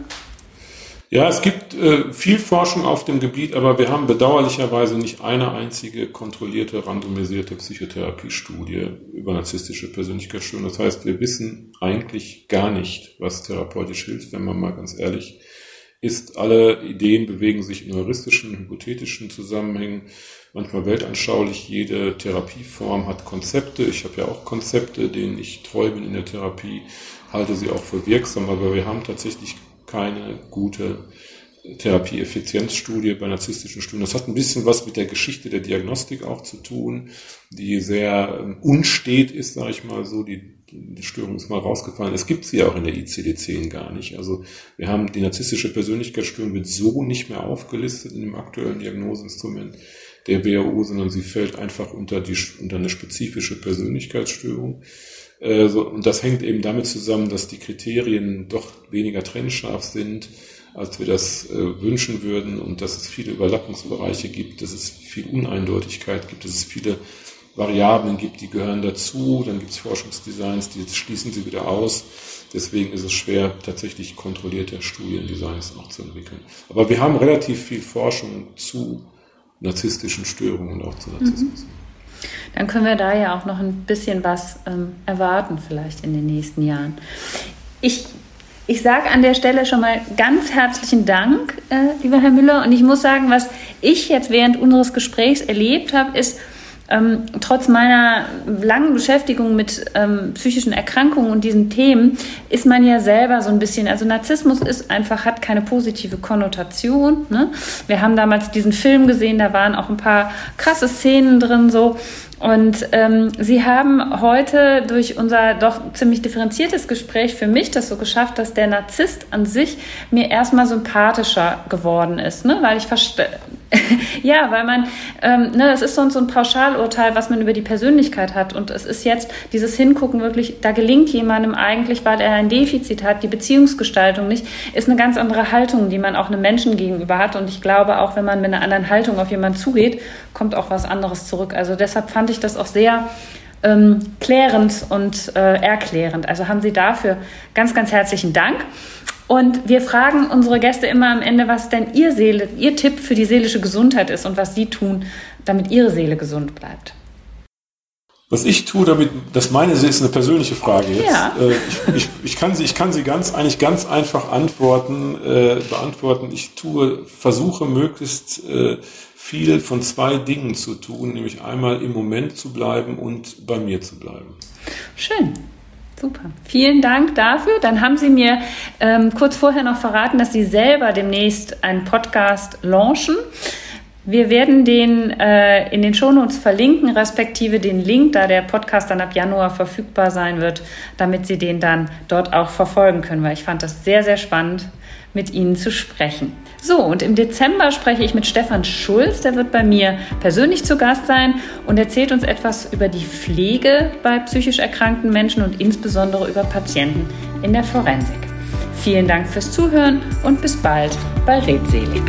Ja, es gibt äh, viel Forschung auf dem Gebiet, aber wir haben bedauerlicherweise nicht eine einzige kontrollierte, randomisierte Psychotherapiestudie über narzisstische Persönlichkeitsstörungen. Das heißt, wir wissen eigentlich gar nicht, was therapeutisch hilft, wenn man mal ganz ehrlich ist. Alle Ideen bewegen sich in heuristischen, hypothetischen Zusammenhängen manchmal weltanschaulich. Jede Therapieform hat Konzepte. Ich habe ja auch Konzepte, denen ich treu bin in der Therapie, halte sie auch für wirksam, aber wir haben tatsächlich keine gute Therapieeffizienzstudie bei narzisstischen Studien. Das hat ein bisschen was mit der Geschichte der Diagnostik auch zu tun, die sehr ähm, unstet ist, sage ich mal so. Die, die Störung ist mal rausgefallen. Es gibt sie ja auch in der ICD-10 gar nicht. Also wir haben die narzisstische Persönlichkeitsstörung wird so nicht mehr aufgelistet in dem aktuellen Diagnoseinstrument der WHO, sondern sie fällt einfach unter, die, unter eine spezifische Persönlichkeitsstörung. Äh, und das hängt eben damit zusammen, dass die Kriterien doch weniger trennscharf sind, als wir das äh, wünschen würden und dass es viele Überlappungsbereiche gibt, dass es viel Uneindeutigkeit gibt, dass es viele Variablen gibt, die gehören dazu. Dann gibt es Forschungsdesigns, die schließen sie wieder aus. Deswegen ist es schwer, tatsächlich kontrollierte Studiendesigns auch zu entwickeln. Aber wir haben relativ viel Forschung zu narzisstischen Störungen und auch zu Narzissmus. Mhm. Dann können wir da ja auch noch ein bisschen was ähm, erwarten, vielleicht in den nächsten Jahren. Ich, ich sage an der Stelle schon mal ganz herzlichen Dank, äh, lieber Herr Müller. Und ich muss sagen, was ich jetzt während unseres Gesprächs erlebt habe, ist, ähm, trotz meiner langen Beschäftigung mit ähm, psychischen Erkrankungen und diesen Themen ist man ja selber so ein bisschen, also Narzissmus ist einfach, hat keine positive Konnotation. Ne? Wir haben damals diesen Film gesehen, da waren auch ein paar krasse Szenen drin, so. Und ähm, Sie haben heute durch unser doch ziemlich differenziertes Gespräch für mich das so geschafft, dass der Narzisst an sich mir erstmal sympathischer geworden ist, ne? weil ich verstehe. *laughs* ja, weil man, ähm, ne, es ist sonst so ein Pauschalurteil, was man über die Persönlichkeit hat. Und es ist jetzt dieses Hingucken wirklich, da gelingt jemandem eigentlich, weil er ein Defizit hat, die Beziehungsgestaltung nicht, ist eine ganz andere Haltung, die man auch einem Menschen gegenüber hat. Und ich glaube auch, wenn man mit einer anderen Haltung auf jemanden zugeht, kommt auch was anderes zurück. Also deshalb fand ich das auch sehr ähm, klärend und äh, erklärend. Also haben Sie dafür ganz, ganz herzlichen Dank. Und wir fragen unsere Gäste immer am Ende, was denn ihr Seele, ihr Tipp für die seelische Gesundheit ist und was sie tun, damit ihre Seele gesund bleibt. Was ich tue, damit, das meine Sie, ist eine persönliche Frage jetzt. Ja. Äh, ich, ich, ich, kann sie, ich kann sie ganz, eigentlich ganz einfach antworten, äh, beantworten. Ich tue, versuche möglichst äh, viel von zwei Dingen zu tun, nämlich einmal im Moment zu bleiben und bei mir zu bleiben. Schön. Super. Vielen Dank dafür. Dann haben Sie mir ähm, kurz vorher noch verraten, dass Sie selber demnächst einen Podcast launchen. Wir werden den äh, in den Shownotes verlinken, respektive den Link, da der Podcast dann ab Januar verfügbar sein wird, damit Sie den dann dort auch verfolgen können, weil ich fand das sehr, sehr spannend, mit Ihnen zu sprechen. So, und im Dezember spreche ich mit Stefan Schulz, der wird bei mir persönlich zu Gast sein und erzählt uns etwas über die Pflege bei psychisch erkrankten Menschen und insbesondere über Patienten in der Forensik. Vielen Dank fürs Zuhören und bis bald bei Redselig.